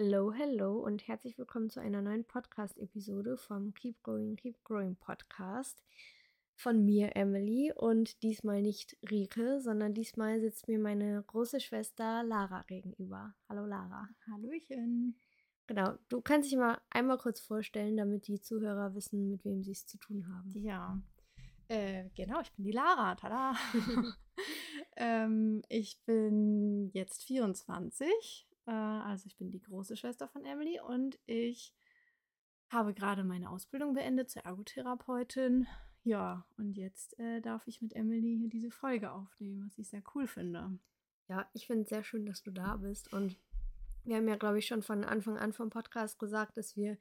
Hello, hello und herzlich willkommen zu einer neuen Podcast-Episode vom Keep Growing, Keep Growing Podcast von mir, Emily, und diesmal nicht Rike, sondern diesmal sitzt mir meine große Schwester Lara gegenüber. Hallo Lara. Hallöchen. Genau, du kannst dich mal einmal kurz vorstellen, damit die Zuhörer wissen, mit wem sie es zu tun haben. Ja, äh, genau, ich bin die Lara. Tada! ähm, ich bin jetzt 24, äh, also ich bin die große Schwester von Emily und ich habe gerade meine Ausbildung beendet zur Ergotherapeutin. Ja, und jetzt äh, darf ich mit Emily hier diese Folge aufnehmen, was ich sehr cool finde. Ja, ich finde es sehr schön, dass du da bist. Und wir haben ja, glaube ich, schon von Anfang an vom Podcast gesagt, dass wir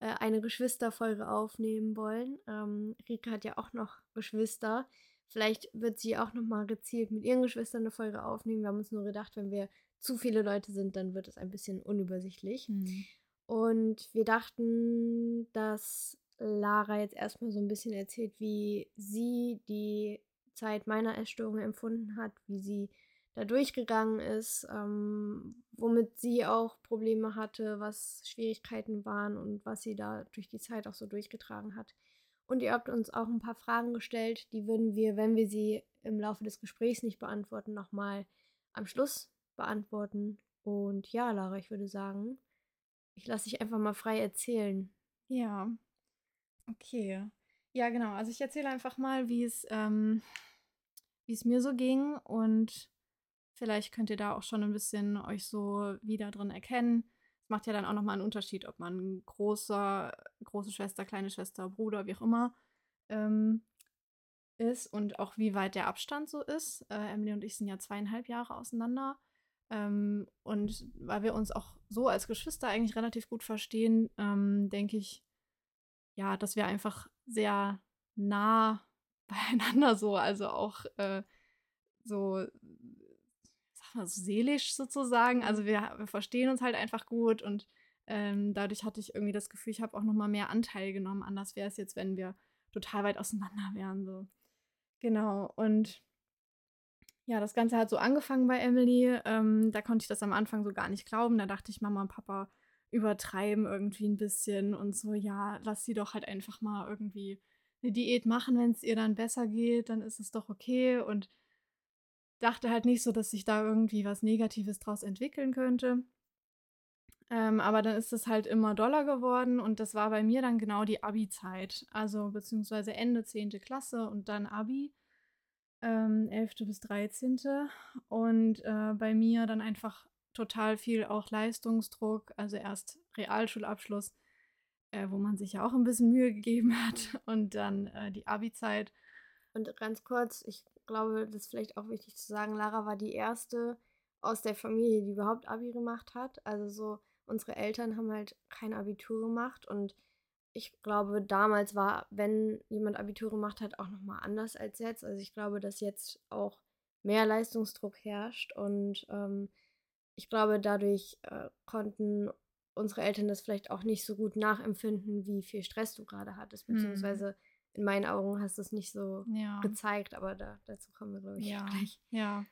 äh, eine Geschwisterfolge aufnehmen wollen. Ähm, Rika hat ja auch noch Geschwister. Vielleicht wird sie auch noch mal gezielt mit ihren Geschwistern eine Folge aufnehmen. Wir haben uns nur gedacht, wenn wir zu viele Leute sind, dann wird es ein bisschen unübersichtlich. Mhm. Und wir dachten, dass Lara jetzt erstmal so ein bisschen erzählt, wie sie die Zeit meiner Essstörung empfunden hat, wie sie da durchgegangen ist, ähm, womit sie auch Probleme hatte, was Schwierigkeiten waren und was sie da durch die Zeit auch so durchgetragen hat. Und ihr habt uns auch ein paar Fragen gestellt, die würden wir, wenn wir sie im Laufe des Gesprächs nicht beantworten, nochmal am Schluss beantworten. Und ja, Lara, ich würde sagen, ich lasse dich einfach mal frei erzählen. Ja, okay. Ja, genau. Also ich erzähle einfach mal, wie es, ähm, wie es mir so ging und Vielleicht könnt ihr da auch schon ein bisschen euch so wieder drin erkennen. Es macht ja dann auch nochmal einen Unterschied, ob man großer, große Schwester, kleine Schwester, Bruder, wie auch immer ähm, ist und auch wie weit der Abstand so ist. Äh, Emily und ich sind ja zweieinhalb Jahre auseinander. Ähm, und weil wir uns auch so als Geschwister eigentlich relativ gut verstehen, ähm, denke ich, ja, dass wir einfach sehr nah beieinander so, also auch äh, so also seelisch sozusagen. Also wir, wir verstehen uns halt einfach gut und ähm, dadurch hatte ich irgendwie das Gefühl, ich habe auch noch mal mehr Anteil genommen. Anders wäre es jetzt, wenn wir total weit auseinander wären. So. Genau. Und ja, das Ganze hat so angefangen bei Emily. Ähm, da konnte ich das am Anfang so gar nicht glauben. Da dachte ich, Mama und Papa übertreiben irgendwie ein bisschen und so, ja, lass sie doch halt einfach mal irgendwie eine Diät machen, wenn es ihr dann besser geht, dann ist es doch okay. Und dachte halt nicht so, dass sich da irgendwie was Negatives draus entwickeln könnte. Ähm, aber dann ist es halt immer doller geworden und das war bei mir dann genau die Abi-Zeit. Also beziehungsweise Ende 10. Klasse und dann Abi, ähm, 11. bis 13. Und äh, bei mir dann einfach total viel auch Leistungsdruck, also erst Realschulabschluss, äh, wo man sich ja auch ein bisschen Mühe gegeben hat und dann äh, die Abi-Zeit. Und ganz kurz, ich glaube, das ist vielleicht auch wichtig zu sagen, Lara war die erste aus der Familie, die überhaupt Abi gemacht hat. Also so, unsere Eltern haben halt kein Abitur gemacht und ich glaube, damals war, wenn jemand Abitur gemacht hat, auch nochmal anders als jetzt. Also ich glaube, dass jetzt auch mehr Leistungsdruck herrscht und ähm, ich glaube, dadurch äh, konnten unsere Eltern das vielleicht auch nicht so gut nachempfinden, wie viel Stress du gerade hattest, mhm. beziehungsweise in meinen Augen hast du es nicht so ja. gezeigt, aber da, dazu kommen wir, glaube ich, ja. gleich. Ja.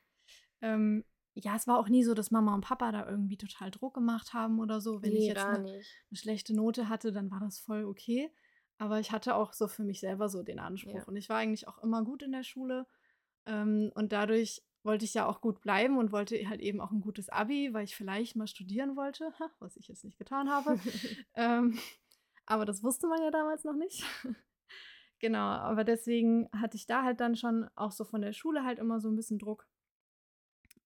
Ähm, ja, es war auch nie so, dass Mama und Papa da irgendwie total Druck gemacht haben oder so. Wenn nee, ich jetzt eine, eine, schlechte Note hatte, dann war das voll okay. Aber ich hatte auch so für mich selber so den Anspruch. Ja. Und ich war eigentlich auch immer gut in der Schule. Ähm, und dadurch wollte ich ja auch gut bleiben und wollte halt eben auch ein gutes Abi, weil ich vielleicht mal studieren wollte, was ich jetzt nicht getan habe. ähm, aber das wusste man ja damals noch nicht. Genau, aber deswegen hatte ich da halt dann schon auch so von der Schule halt immer so ein bisschen Druck.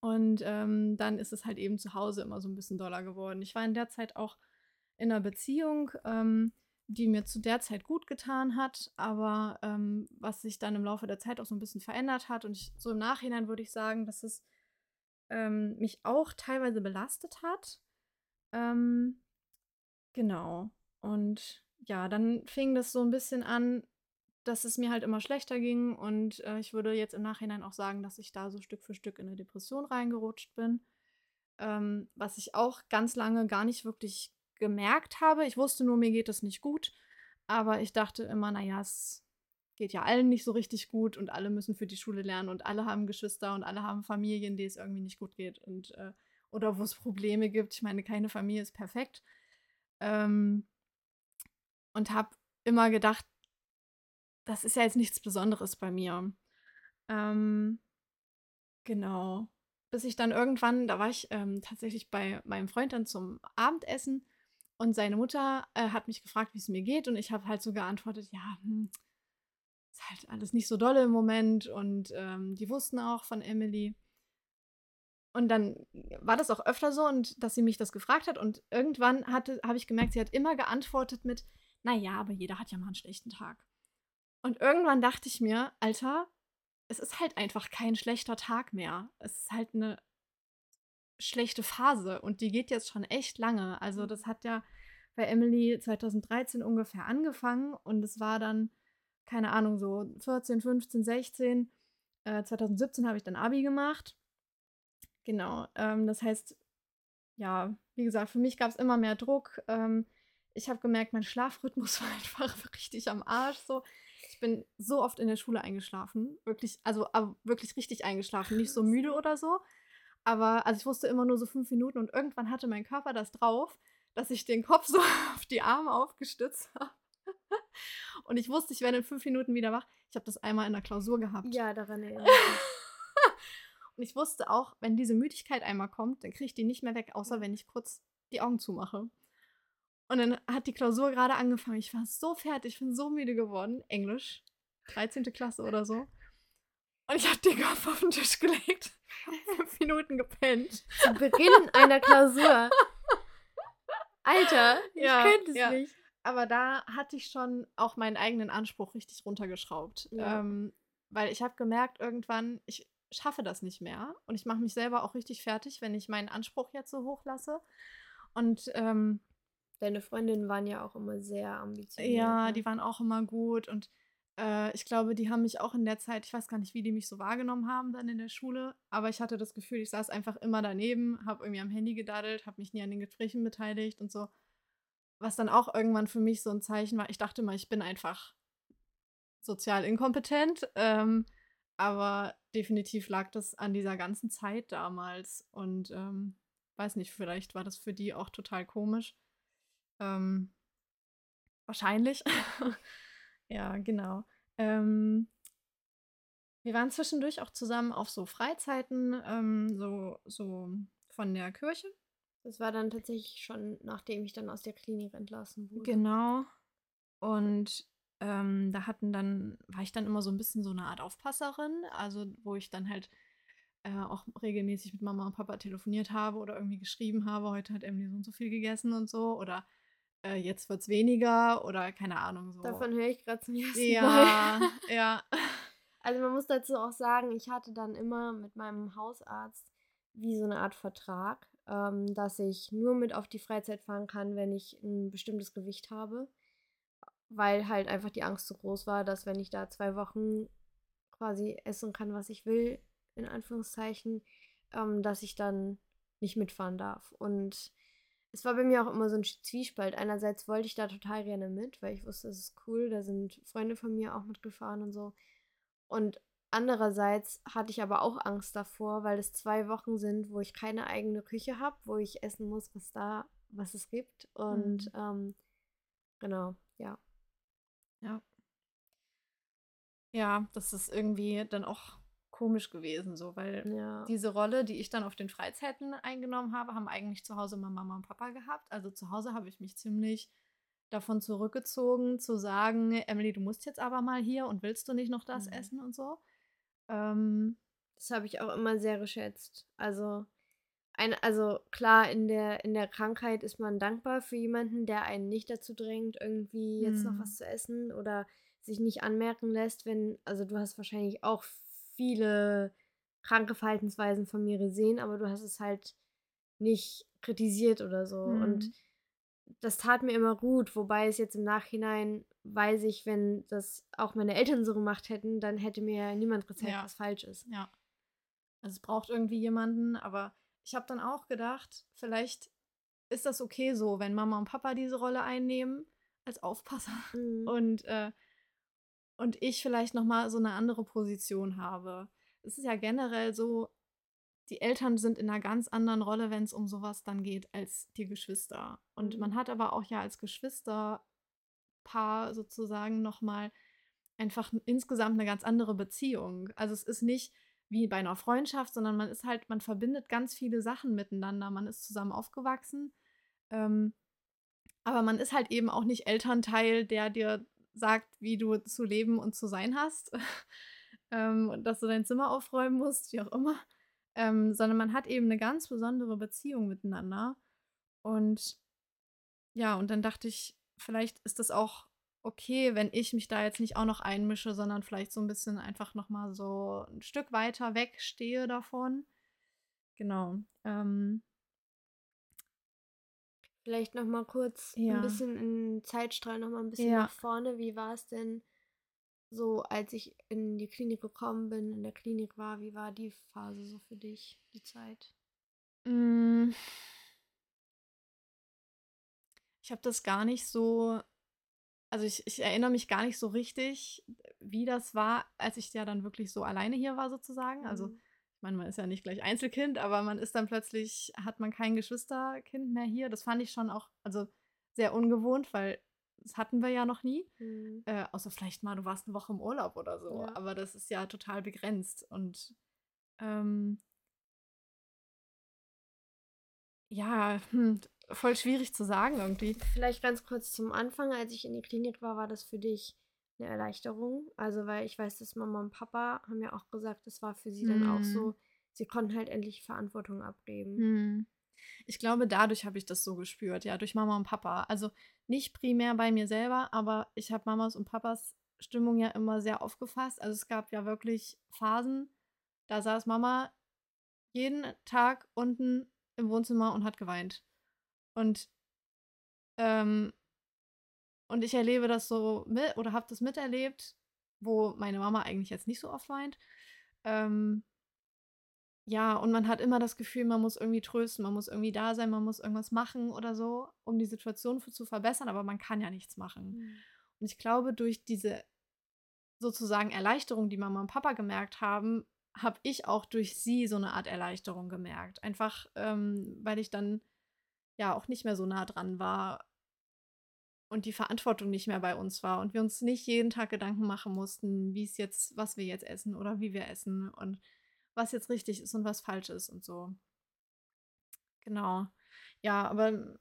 Und ähm, dann ist es halt eben zu Hause immer so ein bisschen doller geworden. Ich war in der Zeit auch in einer Beziehung, ähm, die mir zu der Zeit gut getan hat, aber ähm, was sich dann im Laufe der Zeit auch so ein bisschen verändert hat. Und ich, so im Nachhinein würde ich sagen, dass es ähm, mich auch teilweise belastet hat. Ähm, genau. Und ja, dann fing das so ein bisschen an, dass es mir halt immer schlechter ging und äh, ich würde jetzt im Nachhinein auch sagen, dass ich da so Stück für Stück in eine Depression reingerutscht bin, ähm, was ich auch ganz lange gar nicht wirklich gemerkt habe. Ich wusste nur, mir geht es nicht gut, aber ich dachte immer, naja, es geht ja allen nicht so richtig gut und alle müssen für die Schule lernen und alle haben Geschwister und alle haben Familien, die es irgendwie nicht gut geht und äh, oder wo es Probleme gibt. Ich meine, keine Familie ist perfekt. Ähm, und habe immer gedacht, das ist ja jetzt nichts Besonderes bei mir. Ähm, genau. Bis ich dann irgendwann, da war ich ähm, tatsächlich bei meinem Freund dann zum Abendessen und seine Mutter äh, hat mich gefragt, wie es mir geht und ich habe halt so geantwortet, ja, hm, ist halt alles nicht so dolle im Moment und ähm, die wussten auch von Emily. Und dann war das auch öfter so und dass sie mich das gefragt hat und irgendwann habe ich gemerkt, sie hat immer geantwortet mit, naja, aber jeder hat ja mal einen schlechten Tag. Und irgendwann dachte ich mir, Alter, es ist halt einfach kein schlechter Tag mehr. Es ist halt eine schlechte Phase und die geht jetzt schon echt lange. Also mhm. das hat ja bei Emily 2013 ungefähr angefangen und es war dann, keine Ahnung, so 14, 15, 16. Äh, 2017 habe ich dann Abi gemacht. Genau, ähm, das heißt, ja, wie gesagt, für mich gab es immer mehr Druck. Ähm, ich habe gemerkt, mein Schlafrhythmus war einfach richtig am Arsch. So. Ich bin so oft in der Schule eingeschlafen. Wirklich, also wirklich richtig eingeschlafen. Nicht so müde oder so. Aber also ich wusste immer nur so fünf Minuten und irgendwann hatte mein Körper das drauf, dass ich den Kopf so auf die Arme aufgestützt habe. Und ich wusste, ich werde in fünf Minuten wieder wach. Ich habe das einmal in der Klausur gehabt. Ja, daran erinnere ich mich. und ich wusste auch, wenn diese Müdigkeit einmal kommt, dann kriege ich die nicht mehr weg, außer wenn ich kurz die Augen zumache. Und dann hat die Klausur gerade angefangen. Ich war so fertig, ich bin so müde geworden. Englisch, 13. Klasse oder so. Und ich habe den Kopf auf den Tisch gelegt. Fünf Minuten gepennt. Zu Beginn einer Klausur. Alter, ich ja, könnte es ja. nicht. Aber da hatte ich schon auch meinen eigenen Anspruch richtig runtergeschraubt. Ja. Ähm, weil ich habe gemerkt, irgendwann, ich schaffe das nicht mehr. Und ich mache mich selber auch richtig fertig, wenn ich meinen Anspruch jetzt so hoch lasse. Und ähm, Deine Freundinnen waren ja auch immer sehr ambitioniert. Ja, ne? die waren auch immer gut und äh, ich glaube, die haben mich auch in der Zeit, ich weiß gar nicht, wie die mich so wahrgenommen haben dann in der Schule, aber ich hatte das Gefühl, ich saß einfach immer daneben, habe irgendwie am Handy gedaddelt, habe mich nie an den Gesprächen beteiligt und so. Was dann auch irgendwann für mich so ein Zeichen war. Ich dachte mal, ich bin einfach sozial inkompetent, ähm, aber definitiv lag das an dieser ganzen Zeit damals und ähm, weiß nicht, vielleicht war das für die auch total komisch. Ähm, wahrscheinlich. ja, genau. Ähm, wir waren zwischendurch auch zusammen auf so Freizeiten, ähm, so, so von der Kirche. Das war dann tatsächlich schon, nachdem ich dann aus der Klinik entlassen wurde. Genau. Und ähm, da hatten dann, war ich dann immer so ein bisschen so eine Art Aufpasserin, also wo ich dann halt äh, auch regelmäßig mit Mama und Papa telefoniert habe oder irgendwie geschrieben habe, heute hat Emily so und so viel gegessen und so. Oder äh, jetzt es weniger oder keine Ahnung so. Davon höre ich gerade zum ersten ja, Mal. Ja, ja. Also man muss dazu auch sagen, ich hatte dann immer mit meinem Hausarzt wie so eine Art Vertrag, ähm, dass ich nur mit auf die Freizeit fahren kann, wenn ich ein bestimmtes Gewicht habe. Weil halt einfach die Angst so groß war, dass wenn ich da zwei Wochen quasi essen kann, was ich will, in Anführungszeichen, ähm, dass ich dann nicht mitfahren darf. Und es war bei mir auch immer so ein Zwiespalt. Einerseits wollte ich da total gerne mit, weil ich wusste, es ist cool, da sind Freunde von mir auch mitgefahren und so. Und andererseits hatte ich aber auch Angst davor, weil es zwei Wochen sind, wo ich keine eigene Küche habe, wo ich essen muss, was da, was es gibt. Und mhm. ähm, genau, ja. Ja. Ja, das ist irgendwie dann auch komisch gewesen, so, weil ja. diese Rolle, die ich dann auf den Freizeiten eingenommen habe, haben eigentlich zu Hause immer Mama und Papa gehabt. Also zu Hause habe ich mich ziemlich davon zurückgezogen, zu sagen, Emily, du musst jetzt aber mal hier und willst du nicht noch das mhm. essen und so. Ähm, das habe ich auch immer sehr geschätzt. Also, ein, also klar, in der, in der Krankheit ist man dankbar für jemanden, der einen nicht dazu drängt, irgendwie jetzt mhm. noch was zu essen oder sich nicht anmerken lässt, wenn, also du hast wahrscheinlich auch viele kranke Verhaltensweisen von mir gesehen, aber du hast es halt nicht kritisiert oder so. Mhm. Und das tat mir immer gut, wobei es jetzt im Nachhinein weiß ich, wenn das auch meine Eltern so gemacht hätten, dann hätte mir niemand gezeigt, ja. was falsch ist. Ja. Also es braucht irgendwie jemanden, aber ich habe dann auch gedacht, vielleicht ist das okay so, wenn Mama und Papa diese Rolle einnehmen als Aufpasser mhm. und äh, und ich vielleicht noch mal so eine andere Position habe. Es ist ja generell so, die Eltern sind in einer ganz anderen Rolle, wenn es um sowas dann geht, als die Geschwister. Und Mhm. man hat aber auch ja als Geschwisterpaar sozusagen nochmal einfach insgesamt eine ganz andere Beziehung. Also es ist nicht wie bei einer Freundschaft, sondern man ist halt, man verbindet ganz viele Sachen miteinander. Man ist zusammen aufgewachsen. Ähm, aber man ist halt eben auch nicht Elternteil, der dir sagt, wie du zu leben und zu sein hast. ähm, und dass du dein Zimmer aufräumen musst, wie auch immer. Ähm, sondern man hat eben eine ganz besondere Beziehung miteinander. Und ja, und dann dachte ich, vielleicht ist das auch okay, wenn ich mich da jetzt nicht auch noch einmische, sondern vielleicht so ein bisschen einfach noch mal so ein Stück weiter wegstehe davon. Genau. Ähm, Vielleicht noch mal kurz Ja. ein bisschen in Zeitstrahl noch mal ein bisschen Ja. nach vorne. Wie war es denn so, als ich in die Klinik gekommen bin, in der Klinik war? Wie war die Phase so für dich, die Zeit? Mm. Ich habe das gar nicht so, also ich, ich erinnere mich gar nicht so richtig, wie das war, als ich ja dann wirklich so alleine hier war sozusagen. Also Mhm. Ich meine, man ist ja nicht gleich Einzelkind, aber man ist dann plötzlich, hat man kein Geschwisterkind mehr hier. Das fand ich schon auch, also sehr ungewohnt, weil das hatten wir ja noch nie. Mhm. Äh, außer vielleicht mal, du warst eine Woche im Urlaub oder so. Ja. Aber das ist ja total begrenzt. Und ähm, ja, hm, voll schwierig zu sagen irgendwie. Vielleicht ganz kurz zum Anfang, als ich in die Klinik war, war das für dich eine Erleichterung? Also, weil ich weiß, dass Mama und Papa haben ja auch gesagt, das war für sie dann auch Hm. so, sie konnten halt endlich Verantwortung abgeben. Hm. Ich glaube, dadurch habe ich das so gespürt, ja, durch Mama und Papa. Also nicht primär bei mir selber, aber ich habe Mamas und Papas Stimmung ja immer sehr aufgefasst. Also es gab ja wirklich Phasen, da saß Mama jeden Tag unten im Wohnzimmer und hat geweint. Und, ähm, und ich erlebe das so mit oder habe das miterlebt, wo meine Mama eigentlich jetzt nicht so oft weint. Ähm, ja, und man hat immer das Gefühl, man muss irgendwie trösten, man muss irgendwie da sein, man muss irgendwas machen oder so, um die Situation für, zu verbessern, aber man kann ja nichts machen. Mhm. Und ich glaube, durch diese sozusagen Erleichterung, die Mama und Papa gemerkt haben, habe ich auch durch sie so eine Art Erleichterung gemerkt. Einfach, ähm, weil ich dann ja auch nicht mehr so nah dran war und die Verantwortung nicht mehr bei uns war und wir uns nicht jeden Tag Gedanken machen mussten, wie es jetzt, was wir jetzt essen oder wie wir essen und was jetzt richtig ist und was falsch ist und so. Genau. Ja, aber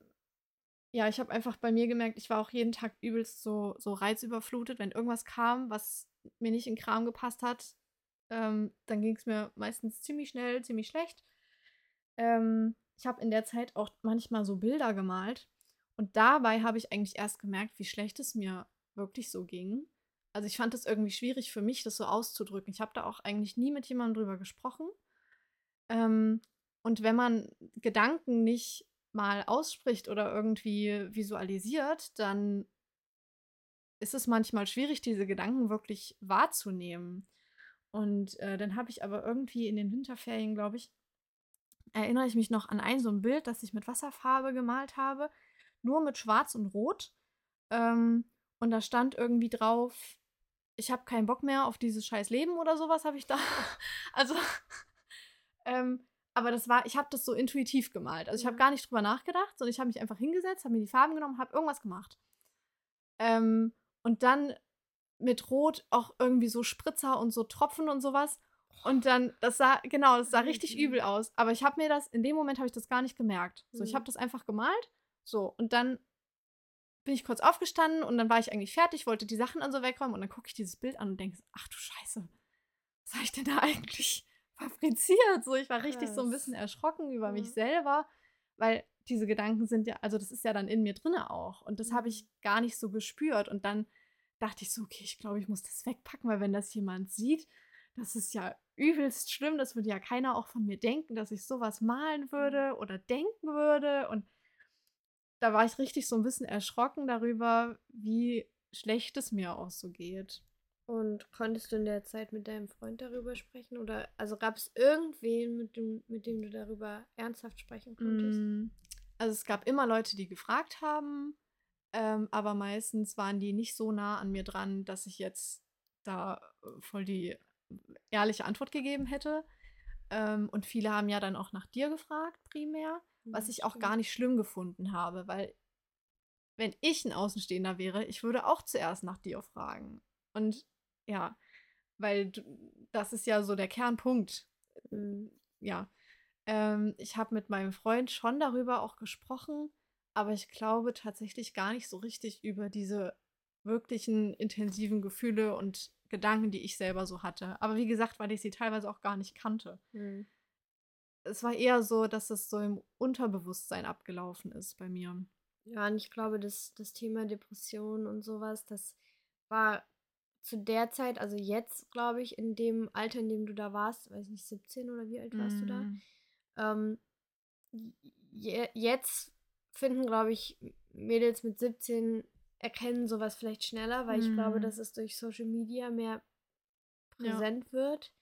ja, ich habe einfach bei mir gemerkt, ich war auch jeden Tag übelst so, so reizüberflutet. Wenn irgendwas kam, was mir nicht in Kram gepasst hat, ähm, dann ging es mir meistens ziemlich schnell, ziemlich schlecht. Ähm, ich habe in der Zeit auch manchmal so Bilder gemalt. Und dabei habe ich eigentlich erst gemerkt, wie schlecht es mir wirklich so ging. Also ich fand es irgendwie schwierig für mich, das so auszudrücken. Ich habe da auch eigentlich nie mit jemandem drüber gesprochen. Ähm, und wenn man Gedanken nicht mal ausspricht oder irgendwie visualisiert, dann ist es manchmal schwierig, diese Gedanken wirklich wahrzunehmen. Und äh, dann habe ich aber irgendwie in den Winterferien, glaube ich, erinnere ich mich noch an ein so ein Bild, das ich mit Wasserfarbe gemalt habe, nur mit Schwarz und Rot. Ähm, und da stand irgendwie drauf, ich habe keinen Bock mehr auf dieses scheiß Leben oder sowas habe ich da. Also, ähm, aber das war, ich habe das so intuitiv gemalt. Also ich habe Ja. gar nicht drüber nachgedacht, sondern ich habe mich einfach hingesetzt, habe mir die Farben genommen, habe irgendwas gemacht. Ähm, und dann mit Rot auch irgendwie so Spritzer und so Tropfen und sowas. Und dann, das sah, genau, das sah richtig Mhm. übel aus. Aber ich habe mir das, in dem Moment habe ich das gar nicht gemerkt. So, ich Mhm. habe das einfach gemalt. So, und dann bin ich kurz aufgestanden und dann war ich eigentlich fertig, wollte die Sachen dann so wegräumen und dann gucke ich dieses Bild an und denke, ach du Scheiße, was habe ich denn da eigentlich fabriziert? So, ich war richtig so ein Krass. bisschen erschrocken über mich Ja. selber, weil diese Gedanken sind ja, also das ist ja dann in mir drinne auch und das habe ich Mhm. gar nicht so gespürt und dann dachte ich so, okay, ich glaube, ich muss das wegpacken, weil wenn das jemand sieht, das ist ja übelst schlimm, das würde ja keiner auch von mir denken, dass ich sowas malen würde oder denken würde und da war ich richtig so ein bisschen erschrocken darüber, wie schlecht es mir auch so geht. Und konntest du in der Zeit mit deinem Freund darüber sprechen? Oder also gab es irgendwen, mit dem, mit dem du darüber ernsthaft sprechen konntest? Mm, Also es gab immer Leute, die gefragt haben, ähm, aber meistens waren die nicht so nah an mir dran, dass ich jetzt da äh, voll die ehrliche Antwort gegeben hätte. Ähm, und viele haben ja dann auch nach dir gefragt, primär, was ich auch gar nicht schlimm gefunden habe, weil wenn ich ein Außenstehender wäre, ich würde auch zuerst nach dir fragen. Und ja, weil das ist ja so der Kernpunkt. Mhm. Ja. Ähm, ich habe mit meinem Freund schon darüber auch gesprochen, aber ich glaube tatsächlich gar nicht so richtig über diese wirklichen intensiven Gefühle und Gedanken, die ich selber so hatte. Aber wie gesagt, weil ich sie teilweise auch gar nicht kannte. Mhm. Es war eher so, dass es so im Unterbewusstsein abgelaufen ist bei mir. Ja, und ich glaube, das, das Thema Depression und sowas, das war zu der Zeit, also jetzt, glaube ich, in dem Alter, in dem du da warst, weiß nicht, 17 oder wie alt warst mm. du da? Mhm. Ähm, je, jetzt finden, glaube ich, Mädels mit 17 erkennen sowas vielleicht schneller, weil mm. ich glaube, mhm. dass es durch Social Media mehr präsent ja. wird.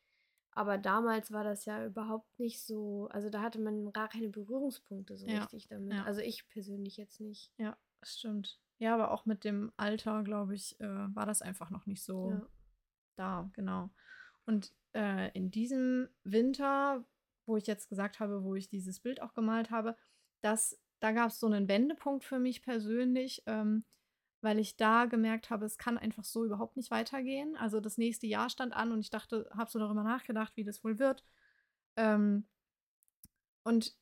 Aber damals war das ja überhaupt nicht so, also da hatte man gar keine Berührungspunkte so ja. richtig damit. Ja. Also ich persönlich jetzt nicht. Ja, das stimmt. Ja, aber auch mit dem Alter, glaube ich, äh, war das einfach noch nicht so ja. da, genau. Und äh, in diesem Winter, wo ich jetzt gesagt habe, wo ich dieses Bild auch gemalt habe, das, da gab es so einen Wendepunkt für mich persönlich. Ähm, weil ich da gemerkt habe, es kann einfach so überhaupt nicht weitergehen. Also das nächste Jahr stand an und ich dachte, habe so darüber nachgedacht, wie das wohl wird. Ähm, und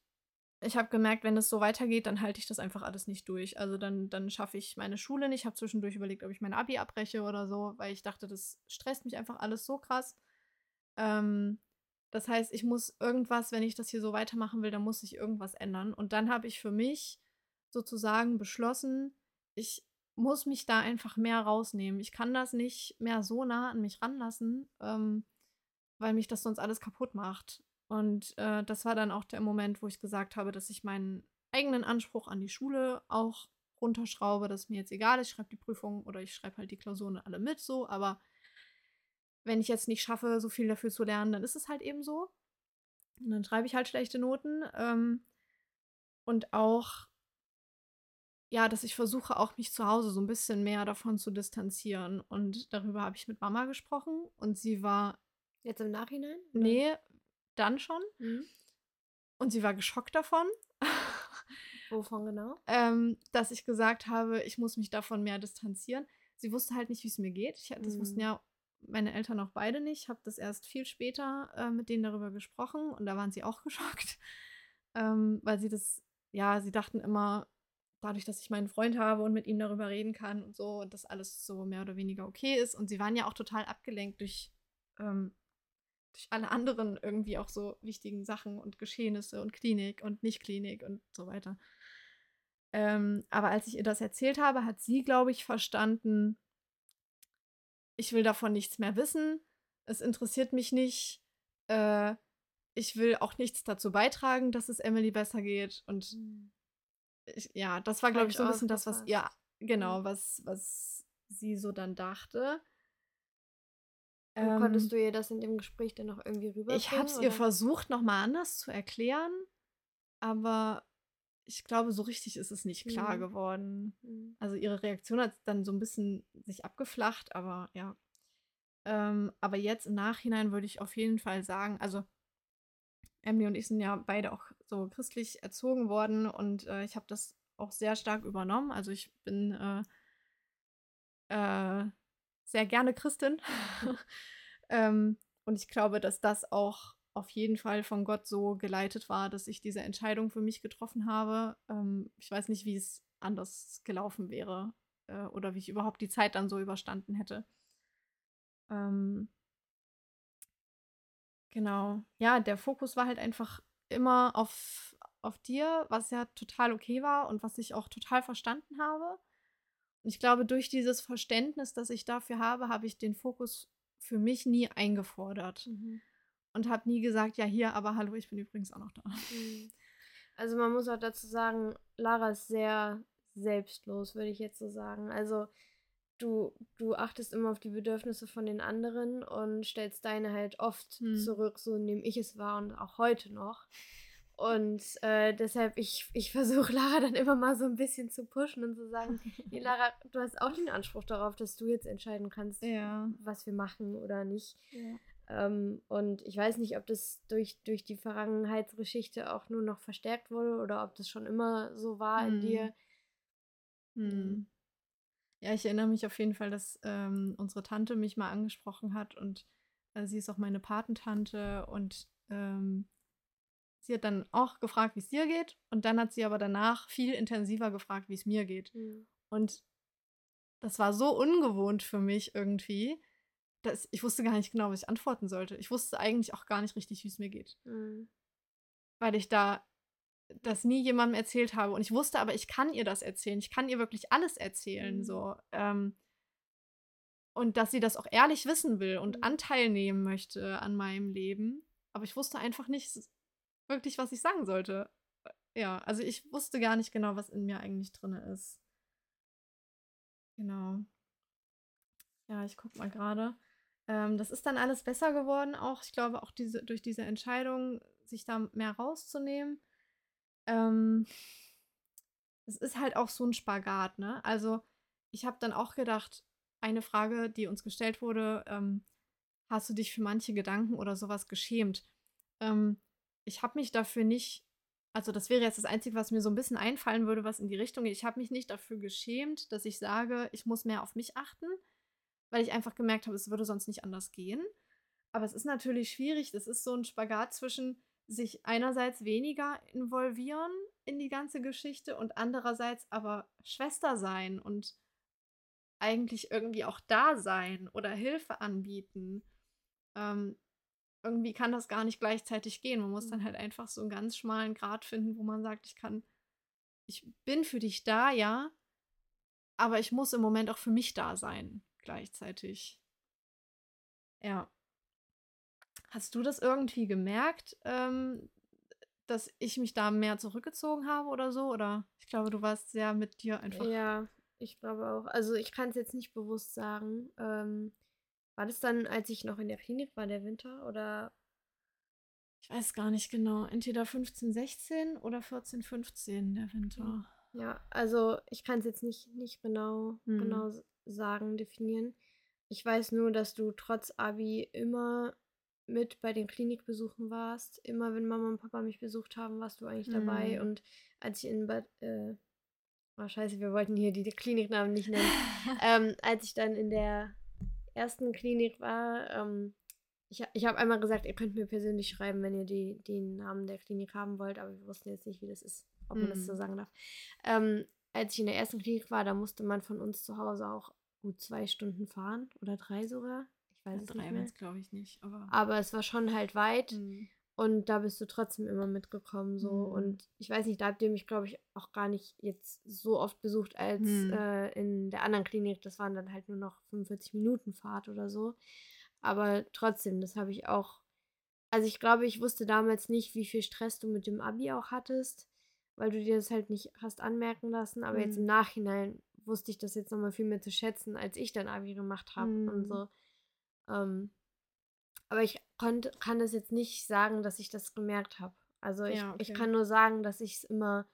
ich habe gemerkt, wenn es so weitergeht, dann halte ich das einfach alles nicht durch. Also dann, dann schaffe ich meine Schule nicht. Ich habe zwischendurch überlegt, ob ich mein Abi abbreche oder so, weil ich dachte, das stresst mich einfach alles so krass. Ähm, das heißt, ich muss irgendwas, wenn ich das hier so weitermachen will, dann muss ich irgendwas ändern. Und dann habe ich für mich sozusagen beschlossen, ich muss mich da einfach mehr rausnehmen. Ich kann das nicht mehr so nah an mich ranlassen, ähm, weil mich das sonst alles kaputt macht. Und äh, das war dann auch der Moment, wo ich gesagt habe, dass ich meinen eigenen Anspruch an die Schule auch runterschraube, dass mir jetzt egal ist, ich schreibe die Prüfung oder ich schreibe halt die Klausuren alle mit so, aber wenn ich jetzt nicht schaffe, so viel dafür zu lernen, dann ist es halt eben so. Und dann schreibe ich halt schlechte Noten. Ähm, und auch ja, dass ich versuche auch mich zu Hause so ein bisschen mehr davon zu distanzieren. Und darüber habe ich mit Mama gesprochen und sie war. Jetzt im Nachhinein? Oder? Nee, dann schon. Mhm. Und sie war geschockt davon. Wovon genau? ähm, dass ich gesagt habe, ich muss mich davon mehr distanzieren. Sie wusste halt nicht, wie es mir geht. Ich, das mhm. wussten ja meine Eltern auch beide nicht. Ich habe das erst viel später äh, mit denen darüber gesprochen und da waren sie auch geschockt, ähm, weil sie das, ja, sie dachten immer, dadurch, dass ich meinen Freund habe und mit ihm darüber reden kann und so, und das alles so mehr oder weniger okay ist. Und sie waren ja auch total abgelenkt durch, ähm, durch alle anderen irgendwie auch so wichtigen Sachen und Geschehnisse und Klinik und Nicht-Klinik und so weiter. Ähm, aber als ich ihr das erzählt habe, hat sie, glaube ich, verstanden, ich will davon nichts mehr wissen, es interessiert mich nicht, äh, ich will auch nichts dazu beitragen, dass es Emily besser geht und mhm ich, ja, das war, glaube ich, so ein bisschen das, was, ja, genau, was, was sie so dann dachte. Ähm, konntest du ihr das in dem Gespräch dann noch irgendwie rüberbringen? Ich habe es ihr versucht, nochmal anders zu erklären, aber ich glaube, so richtig ist es nicht klar mhm. geworden. Mhm. Also ihre Reaktion hat dann so ein bisschen sich abgeflacht, aber ja. Ähm, aber jetzt im Nachhinein würde ich auf jeden Fall sagen, also Emily und ich sind ja beide auch so christlich erzogen worden und äh, ich habe das auch sehr stark übernommen. Also ich bin äh, äh, sehr gerne Christin. ähm, und ich glaube, dass das auch auf jeden Fall von Gott so geleitet war, dass ich diese Entscheidung für mich getroffen habe. Ähm, ich weiß nicht, wie es anders gelaufen wäre äh, oder wie ich überhaupt die Zeit dann so überstanden hätte. Ähm, Genau. Ja, der Fokus war halt einfach immer auf, auf dir, was ja total okay war und was ich auch total verstanden habe. Und ich glaube, durch dieses Verständnis, das ich dafür habe, habe ich den Fokus für mich nie eingefordert. Mhm. Und habe nie gesagt, ja, hier, aber hallo, ich bin übrigens auch noch da. Mhm. Also man muss auch dazu sagen, Lara ist sehr selbstlos, würde ich jetzt so sagen. Also du, du achtest immer auf die Bedürfnisse von den anderen und stellst deine halt oft hm. zurück, so nehme ich es wahr und auch heute noch. Und äh, deshalb, ich, ich versuche Lara dann immer mal so ein bisschen zu pushen und zu sagen, nee, Lara, du hast auch den Anspruch darauf, dass du jetzt entscheiden kannst, ja. was wir machen oder nicht. Ja. Ähm, und ich weiß nicht, ob das durch, durch die Vergangenheitsgeschichte auch nur noch verstärkt wurde oder ob das schon immer so war hm. in dir. Hm. Ja, ich erinnere mich auf jeden Fall, dass ähm, unsere Tante mich mal angesprochen hat und äh, sie ist auch meine Patentante und ähm, sie hat dann auch gefragt, wie es dir geht und dann hat sie aber danach viel intensiver gefragt, wie es mir geht. Mhm. Und das war so ungewohnt für mich irgendwie, dass ich wusste gar nicht genau, was ich antworten sollte. Ich wusste eigentlich auch gar nicht richtig, wie es mir geht. Mhm. Weil ich da das nie jemandem erzählt habe. Und ich wusste aber, ich kann ihr das erzählen. Ich kann ihr wirklich alles erzählen. Mhm. So. Ähm, und dass sie das auch ehrlich wissen will und mhm. Anteil nehmen möchte an meinem Leben. Aber ich wusste einfach nicht wirklich, was ich sagen sollte. Ja, also ich wusste gar nicht genau, was in mir eigentlich drin ist. Genau. Ja, ich guck mal gerade. Ähm, das ist dann alles besser geworden, auch, ich glaube, auch diese, durch diese Entscheidung, sich da mehr rauszunehmen. Ähm, es ist halt auch so ein Spagat, ne? Also, ich habe dann auch gedacht, eine Frage, die uns gestellt wurde, ähm, hast du dich für manche Gedanken oder sowas geschämt? Ähm, ich habe mich dafür nicht, also das wäre jetzt das Einzige, was mir so ein bisschen einfallen würde, was in die Richtung geht. Ich habe mich nicht dafür geschämt, dass ich sage, ich muss mehr auf mich achten, weil ich einfach gemerkt habe, es würde sonst nicht anders gehen. Aber es ist natürlich schwierig. Das ist so ein Spagat zwischen sich einerseits weniger involvieren in die ganze Geschichte und andererseits aber Schwester sein und eigentlich irgendwie auch da sein oder Hilfe anbieten. Ähm, irgendwie kann das gar nicht gleichzeitig gehen. Man muss dann mhm. halt einfach so einen ganz schmalen Grad finden, wo man sagt, ich kann, ich bin für dich da, ja, aber ich muss im Moment auch für mich da sein, gleichzeitig. Ja. Hast du das irgendwie gemerkt, ähm, dass ich mich da mehr zurückgezogen habe oder so? Oder ich glaube, du warst sehr mit dir einfach. Ja, ich glaube auch. Also ich kann es jetzt nicht bewusst sagen. Ähm, war das dann, als ich noch in der Klinik war, der Winter? Oder ich weiß gar nicht genau. Entweder 15, 16 oder 14, 15 der Winter. Ja, also ich kann es jetzt nicht, nicht genau, hm. genau sagen, definieren. Ich weiß nur, dass du trotz Abi immer mit bei den Klinikbesuchen warst. Immer wenn Mama und Papa mich besucht haben, warst du eigentlich dabei. Hm. Und als ich in Bad, äh, oh scheiße, wir wollten hier die, die Kliniknamen nicht nennen. ähm, als ich dann in der ersten Klinik war, ähm, ich, ich habe einmal gesagt, ihr könnt mir persönlich schreiben, wenn ihr die, den Namen der Klinik haben wollt, aber wir wussten jetzt nicht, wie das ist, ob man mm. das so mhm. sagen darf. Ähm, als ich in der ersten Klinik war, da musste man von uns zu Hause auch gut zwei Stunden fahren oder drei sogar. Ich weiß ja, drei nicht glaube ich nicht. Aber, aber es war schon halt weit. Mm. Und da bist du trotzdem immer mitgekommen, so. Mhm. Und ich weiß nicht, da habt ihr mich, glaube ich, auch gar nicht jetzt so oft besucht als mhm. äh, in der anderen Klinik. Das waren dann halt nur noch 45 Minuten Fahrt oder so. Aber trotzdem, das habe ich auch. Also ich glaube, ich wusste damals nicht, wie viel Stress du mit dem Abi auch hattest, weil du dir das halt nicht hast anmerken lassen. Aber mhm. jetzt im mhm. Nachhinein wusste ich das jetzt nochmal viel mehr zu schätzen, als ich dann Abi gemacht habe und mhm. so. Ähm, aber ich konnt, kann es jetzt nicht sagen, dass ich das gemerkt habe. Also ich, ja, okay. ich kann nur sagen, dass ich es immer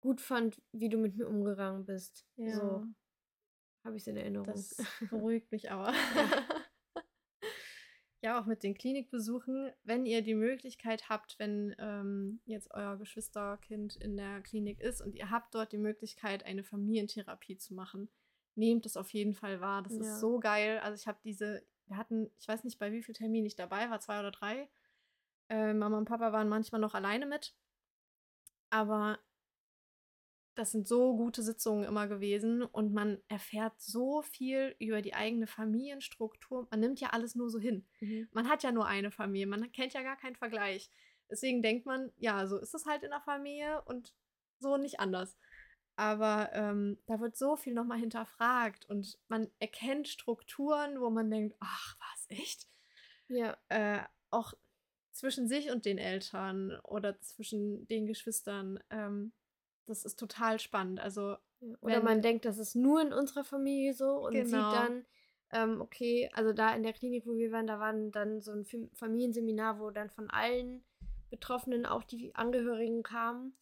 gut fand, wie du mit mir umgegangen bist. Ja. So habe ich es in Erinnerung. Das beruhigt mich aber. Ja. ja, auch mit den Klinikbesuchen, wenn ihr die Möglichkeit habt, wenn ähm, jetzt euer Geschwisterkind in der Klinik ist und ihr habt dort die Möglichkeit, eine Familientherapie zu machen, nehmt es auf jeden Fall wahr. Das ja. ist so geil. Also ich habe diese wir hatten, ich weiß nicht, bei wie vielen Terminen ich dabei war, zwei oder drei. Äh, Mama und Papa waren manchmal noch alleine mit. Aber das sind so gute Sitzungen immer gewesen und man erfährt so viel über die eigene Familienstruktur. Man nimmt ja alles nur so hin. Mhm. Man hat ja nur eine Familie, man kennt ja gar keinen Vergleich. Deswegen denkt man, ja, so ist es halt in der Familie und so nicht anders. Aber ähm, da wird so viel nochmal hinterfragt und man erkennt Strukturen, wo man denkt, ach, was, echt? Ja. Äh, auch zwischen sich und den Eltern oder zwischen den Geschwistern. Ähm, das ist total spannend. Also, oder wenn, man denkt, das ist nur in unserer Familie so und genau. sieht dann, ähm, okay, also da in der Klinik, wo wir waren, da war dann so ein Familienseminar, wo dann von allen Betroffenen auch die Angehörigen kamen.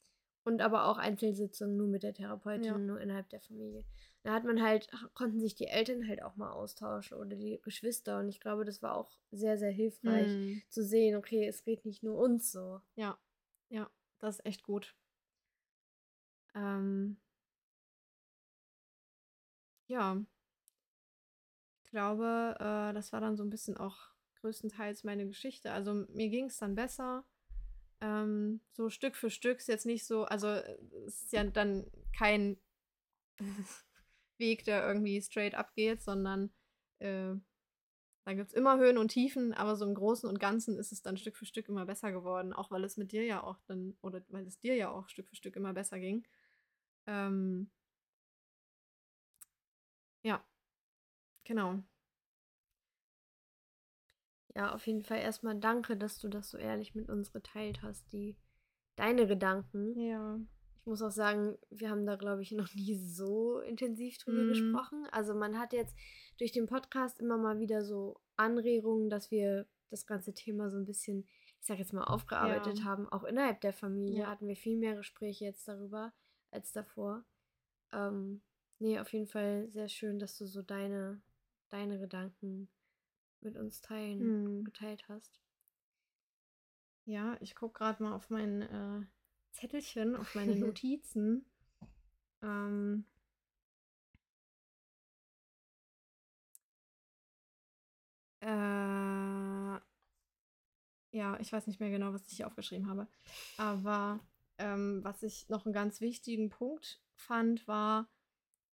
Und aber auch Einzelsitzungen nur mit der Therapeutin, Ja. nur innerhalb der Familie. Da hat man halt, konnten sich die Eltern halt auch mal austauschen oder die Geschwister. Und ich glaube, das war auch sehr, sehr hilfreich Mhm. zu sehen, okay, es geht nicht nur uns so. Ja, ja, das ist echt gut. Ähm, ja, ich glaube, äh, das war dann so ein bisschen auch größtenteils meine Geschichte. Also mir ging es dann besser. Ähm, so Stück für Stück ist jetzt nicht so, also äh, es ist ja dann kein Weg, der irgendwie straight abgeht, sondern äh, da gibt es immer Höhen und Tiefen, aber so im Großen und Ganzen ist es dann Stück für Stück immer besser geworden, auch weil es mit dir ja auch dann, oder weil es dir ja auch Stück für Stück immer besser ging. Ähm, ja, genau. Ja, auf jeden Fall erstmal danke, dass du das so ehrlich mit uns geteilt hast, die deine Gedanken. Ja. Ich muss auch sagen, wir haben da, glaube ich, noch nie so intensiv drüber Mhm. gesprochen. Also man hat jetzt durch den Podcast immer mal wieder so Anregungen, dass wir das ganze Thema so ein bisschen, ich sag jetzt mal, aufgearbeitet Ja. haben. Auch innerhalb der Familie Ja. hatten wir viel mehr Gespräche jetzt darüber als davor. Ähm, nee, auf jeden Fall sehr schön, dass du so deine, deine Gedanken mit uns teilen, Hm. geteilt hast. Ja, ich gucke gerade mal auf mein äh, Zettelchen, auf meine Notizen. ähm, äh, ja, ich weiß nicht mehr genau, was ich hier aufgeschrieben habe. Aber ähm, was ich noch einen ganz wichtigen Punkt fand, war,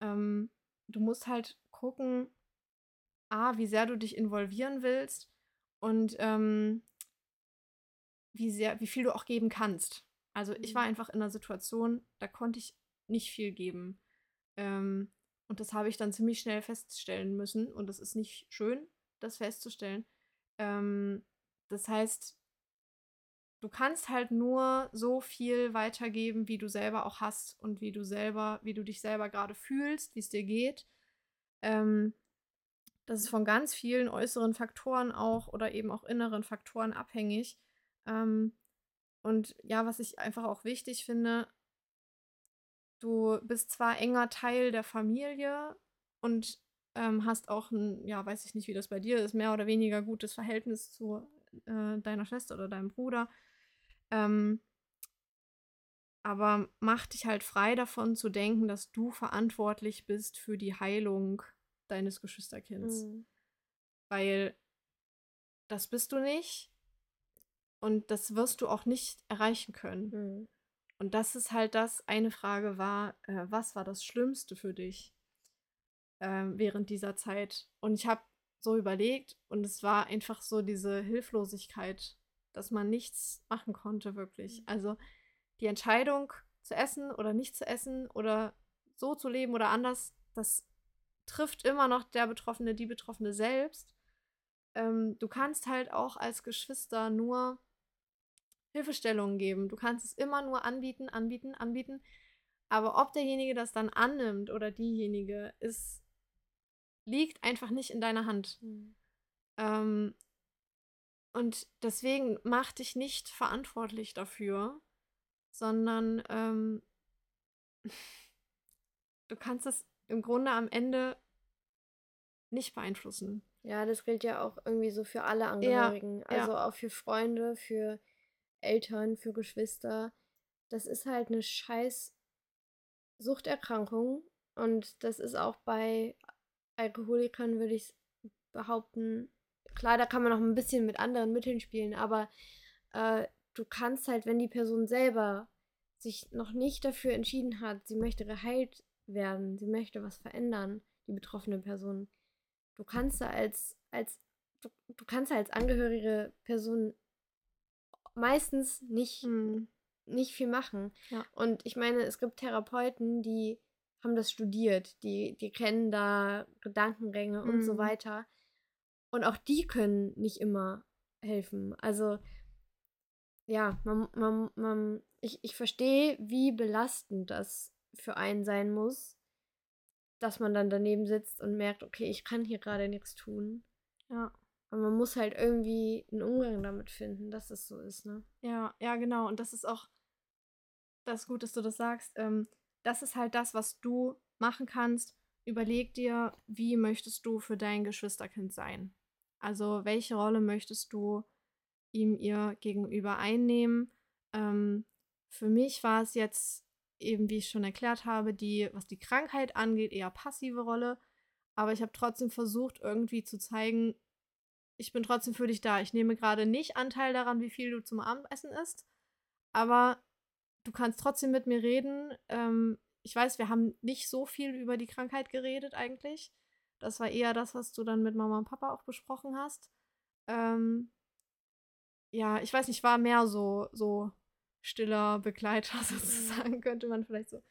ähm, du musst halt gucken, A, wie sehr du dich involvieren willst und ähm, wie sehr, wie viel du auch geben kannst. Also ich war Mhm. einfach in einer Situation, da konnte ich nicht viel geben. Ähm, und das habe ich dann ziemlich schnell feststellen müssen. Und das ist nicht schön, das festzustellen. Ähm, das heißt, du kannst halt nur so viel weitergeben, wie du selber auch hast und wie du selber, wie du dich selber gerade fühlst, wie es dir geht. Ähm, das ist von ganz vielen äußeren Faktoren auch oder eben auch inneren Faktoren abhängig. Ähm, und ja, was ich einfach auch wichtig finde, du bist zwar enger Teil der Familie und ähm, hast auch ein, ja, weiß ich nicht, wie das bei dir ist, mehr oder weniger gutes Verhältnis zu äh, deiner Schwester oder deinem Bruder. Ähm, aber mach dich halt frei davon zu denken, dass du verantwortlich bist für die Heilung deines Geschwisterkinds. Mhm. Weil das bist du nicht und das wirst du auch nicht erreichen können. Mhm. Und das ist halt das, eine Frage war, äh, was war das Schlimmste für dich ähm, während dieser Zeit? Und ich habe so überlegt und es war einfach so diese Hilflosigkeit, dass man nichts machen konnte wirklich. Mhm. Also die Entscheidung zu essen oder nicht zu essen oder so zu leben oder anders, das trifft immer noch der Betroffene, die Betroffene selbst. Ähm, du kannst halt auch als Geschwister nur Hilfestellungen geben. Du kannst es immer nur anbieten, anbieten, anbieten. Aber ob derjenige das dann annimmt oder diejenige, ist, liegt einfach nicht in deiner Hand. Mhm. Ähm, und deswegen mach dich nicht verantwortlich dafür, sondern ähm, du kannst es im Grunde am Ende nicht beeinflussen. Ja, das gilt ja auch irgendwie so für alle Angehörigen. Also auch für Freunde, für Eltern, für Geschwister. Das ist halt eine scheiß Suchterkrankung. Und das ist auch bei Alkoholikern, würde ich behaupten. Klar, da kann man noch ein bisschen mit anderen Mitteln spielen, aber äh, du kannst halt, wenn die Person selber sich noch nicht dafür entschieden hat, sie möchte geheilt werden, sie möchte was verändern, die betroffene Person, du kannst da als, als du, du kannst da als angehörige Person meistens nicht, Hm. nicht viel machen. Ja. Und ich meine, es gibt Therapeuten, die haben das studiert, die, die kennen da Gedankengänge und so Mhm. weiter. Und auch die können nicht immer helfen. Also, ja, man, man, man, ich, ich verstehe, wie belastend das für einen sein muss, dass man dann daneben sitzt und merkt, okay, ich kann hier gerade nichts tun. Ja. Aber man muss halt irgendwie einen Umgang damit finden, dass es so ist, ne? Ja, ja, genau. Und das ist auch das ist gut, dass du das sagst. Ähm, das ist halt das, was du machen kannst. Überleg dir, wie möchtest du für dein Geschwisterkind sein? Also, welche Rolle möchtest du ihm ihr gegenüber einnehmen? Ähm, für mich war es jetzt eben, wie ich schon erklärt habe, die, was die Krankheit angeht, eher passive Rolle. Aber ich habe trotzdem versucht, irgendwie zu zeigen, ich bin trotzdem für dich da. Ich nehme gerade nicht Anteil daran, wie viel du zum Abendessen isst, aber du kannst trotzdem mit mir reden. Ähm, ich weiß, wir haben nicht so viel über die Krankheit geredet eigentlich. Das war eher das, was du dann mit Mama und Papa auch besprochen hast. Ähm, ja, ich weiß nicht, war mehr so, so stiller Begleiter sozusagen, könnte man vielleicht so.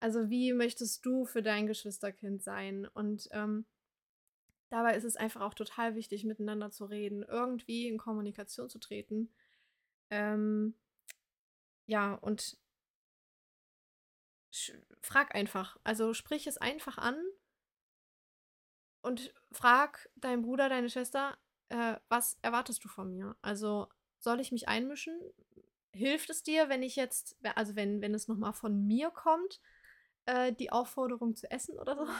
Also, wie möchtest du für dein Geschwisterkind sein? Und ähm, dabei ist es einfach auch total wichtig, miteinander zu reden, irgendwie in Kommunikation zu treten. Ähm, ja, und frag einfach. Also sprich es einfach an und frag deinen Bruder, deine Schwester, äh, was erwartest du von mir? Also soll ich mich einmischen? Hilft es dir, wenn ich jetzt, also wenn, wenn es nochmal von mir kommt, äh, die Aufforderung zu essen oder so?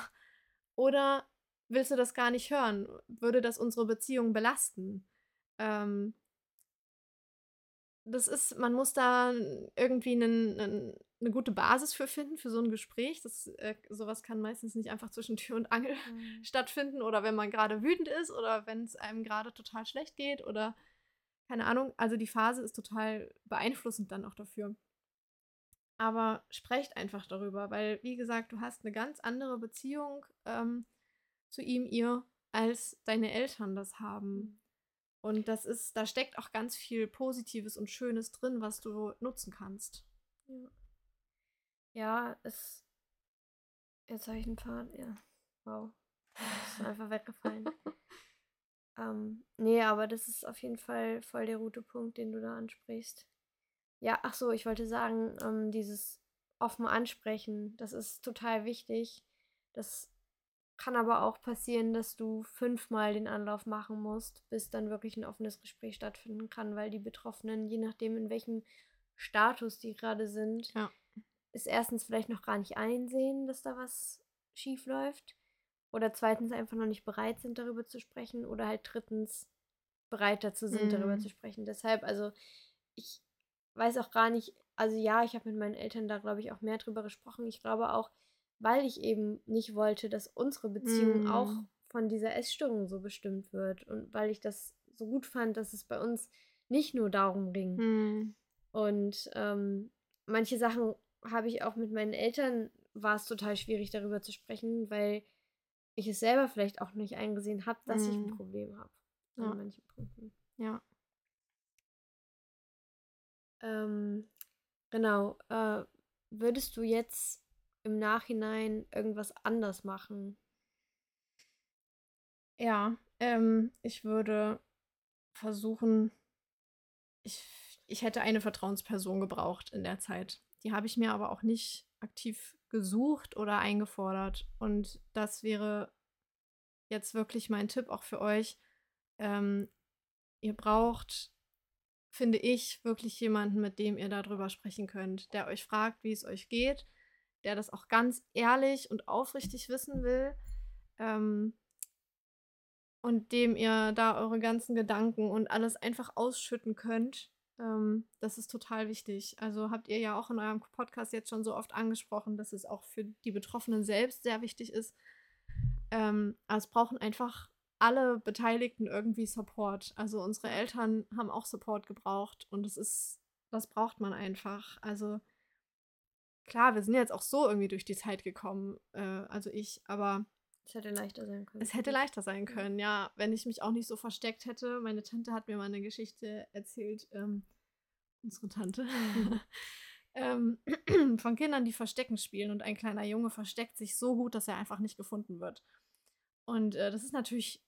Oder willst du das gar nicht hören? Würde das unsere Beziehung belasten? Ähm, das ist, man muss da irgendwie einen, einen, eine gute Basis für finden, für so ein Gespräch. Das, äh, sowas kann meistens nicht einfach zwischen Tür und Angel mhm. stattfinden oder wenn man gerade wütend ist oder wenn es einem gerade total schlecht geht oder keine Ahnung. Also die Phase ist total beeinflussend dann auch dafür. Aber sprecht einfach darüber, weil, wie gesagt, du hast eine ganz andere Beziehung ähm, zu ihm, ihr, als deine Eltern das haben. Mhm. Und das ist, da steckt auch ganz viel Positives und Schönes drin, was du nutzen kannst. Ja, ja es. Jetzt habe ich einen Faden, ja. Wow. Das ist einfach weggefallen. ähm, nee, aber das ist auf jeden Fall voll der gute Punkt, den du da ansprichst. Ja, ach so, ich wollte sagen, ähm, dieses offen ansprechen, das ist total wichtig. Das kann aber auch passieren, dass du fünfmal den Anlauf machen musst, bis dann wirklich ein offenes Gespräch stattfinden kann, weil die Betroffenen, je nachdem, in welchem Status die gerade sind, ja. ist erstens vielleicht noch gar nicht einsehen, dass da was schief läuft. Oder zweitens einfach noch nicht bereit sind, darüber zu sprechen. Oder halt drittens bereit dazu sind, mhm. darüber zu sprechen. Deshalb, also ich weiß auch gar nicht, also ja, ich habe mit meinen Eltern da, glaube ich, auch mehr drüber gesprochen. Ich glaube auch, weil ich eben nicht wollte, dass unsere Beziehung mm. auch von dieser Essstörung so bestimmt wird und weil ich das so gut fand, dass es bei uns nicht nur darum ging. Mm. Und ähm, manche Sachen habe ich auch mit meinen Eltern, war es total schwierig darüber zu sprechen, weil ich es selber vielleicht auch nicht eingesehen habe, dass mm. ich ein mm. Problem habe an ja. manchen Punkten. Ja. Ähm, genau. Äh, würdest du jetzt im Nachhinein irgendwas anders machen? Ja, ähm, ich würde versuchen, ich, ich hätte eine Vertrauensperson gebraucht in der Zeit. Die habe ich mir aber auch nicht aktiv gesucht oder eingefordert. Und das wäre jetzt wirklich mein Tipp auch für euch. Ähm, ihr braucht, finde ich, wirklich jemanden, mit dem ihr darüber sprechen könnt, der euch fragt, wie es euch geht, der das auch ganz ehrlich und aufrichtig wissen will. Ähm, und dem ihr da eure ganzen Gedanken und alles einfach ausschütten könnt. Ähm, das ist total wichtig. Also habt ihr ja auch in eurem Podcast jetzt schon so oft angesprochen, dass es auch für die Betroffenen selbst sehr wichtig ist. Ähm, es brauchen einfach alle Beteiligten irgendwie Support. Also unsere Eltern haben auch Support gebraucht und es ist, das braucht man einfach. Also klar, wir sind jetzt auch so irgendwie durch die Zeit gekommen, äh, also ich, aber. Es hätte leichter sein können. Es hätte leichter sein können, ja. Wenn ich mich auch nicht so versteckt hätte. Meine Tante hat mir mal eine Geschichte erzählt, ähm, unsere Tante, ähm, von Kindern, die Verstecken spielen und ein kleiner Junge versteckt sich so gut, dass er einfach nicht gefunden wird. Und äh, das ist natürlich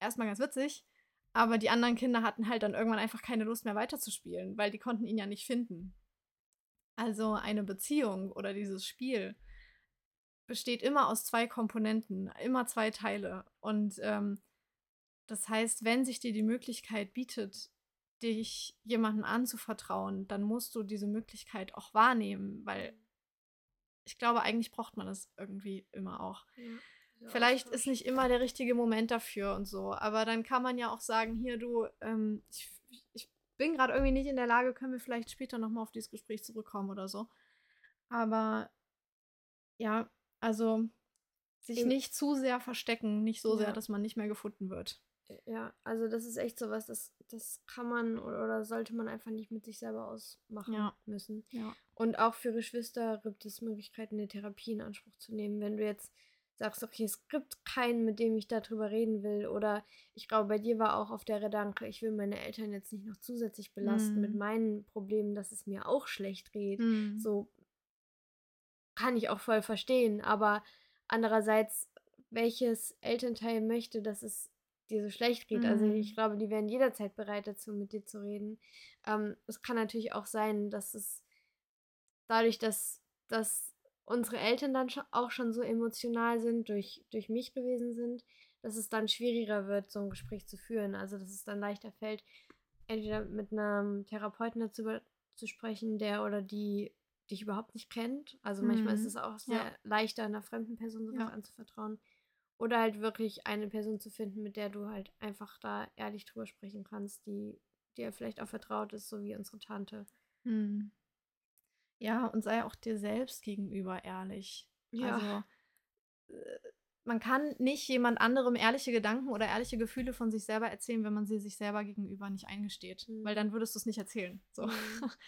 erstmal ganz witzig, aber die anderen Kinder hatten halt dann irgendwann einfach keine Lust mehr weiterzuspielen, weil die konnten ihn ja nicht finden. Also eine Beziehung oder dieses Spiel besteht immer aus zwei Komponenten, immer zwei Teile. Und ähm, das heißt, wenn sich dir die Möglichkeit bietet, dich jemandem anzuvertrauen, dann musst du diese Möglichkeit auch wahrnehmen, weil ich glaube, eigentlich braucht man das irgendwie immer auch. Ja, Vielleicht ist nicht immer der richtige Moment dafür und so, aber dann kann man ja auch sagen, hier du, ähm, ich, ich bin gerade irgendwie nicht in der Lage, können wir vielleicht später nochmal auf dieses Gespräch zurückkommen oder so. Aber ja, also sich Eben. nicht zu sehr verstecken, nicht so ja. sehr, dass man nicht mehr gefunden wird. Ja, also das ist echt sowas, das, das kann man oder, oder sollte man einfach nicht mit sich selber ausmachen ja. müssen. Ja. Und auch für Geschwister gibt es Möglichkeiten, eine Therapie in Anspruch zu nehmen. Wenn du jetzt sagst, okay, es gibt keinen, mit dem ich darüber reden will. Oder ich glaube, bei dir war auch auf der Gedanke, ich will meine Eltern jetzt nicht noch zusätzlich belasten mm. mit meinen Problemen, dass es mir auch schlecht geht. Mm. So kann ich auch voll verstehen. Aber andererseits, welches Elternteil möchte, dass es dir so schlecht geht. Mhm. Also ich glaube, die wären jederzeit bereit dazu, mit dir zu reden. Ähm, es kann natürlich auch sein, dass es dadurch, dass, dass unsere Eltern dann auch schon so emotional sind, durch, durch mich gewesen sind, dass es dann schwieriger wird, so ein Gespräch zu führen. Also dass es dann leichter fällt, entweder mit einem Therapeuten dazu zu sprechen, der oder die dich überhaupt nicht kennt. Also mhm. manchmal ist mhm. es auch sehr ja. leichter, einer fremden Person sowas ja. anzuvertrauen. Oder halt wirklich eine Person zu finden, mit der du halt einfach da ehrlich drüber sprechen kannst, die dir vielleicht auch vertraut ist, so wie unsere Tante. Hm. Ja, und sei auch dir selbst gegenüber ehrlich. Ja. Also, äh, man kann nicht jemand anderem ehrliche Gedanken oder ehrliche Gefühle von sich selber erzählen, wenn man sie sich selber gegenüber nicht eingesteht. Mhm. Weil dann würdest du es nicht erzählen. So. Mhm.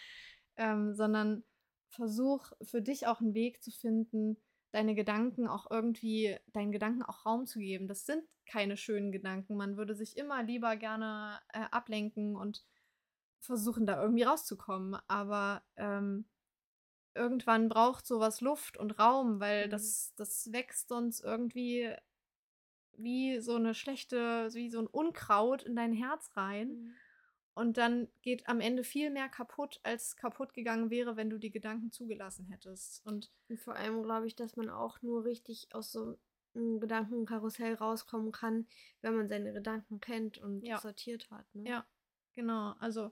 ähm, sondern versuch für dich auch einen Weg zu finden, deine Gedanken auch irgendwie, deinen Gedanken auch Raum zu geben. Das sind keine schönen Gedanken. Man würde sich immer lieber gerne äh, ablenken und versuchen, da irgendwie rauszukommen. Aber ähm, irgendwann braucht sowas Luft und Raum, weil mhm. das, das wächst sonst irgendwie wie so eine schlechte, wie so ein Unkraut in dein Herz rein. Mhm. Und dann geht am Ende viel mehr kaputt, als kaputt gegangen wäre, wenn du die Gedanken zugelassen hättest. Und, und vor allem glaube ich, dass man auch nur richtig aus so einem Gedankenkarussell rauskommen kann, wenn man seine Gedanken kennt und ja. sortiert hat. Ne? Ja, genau. Also,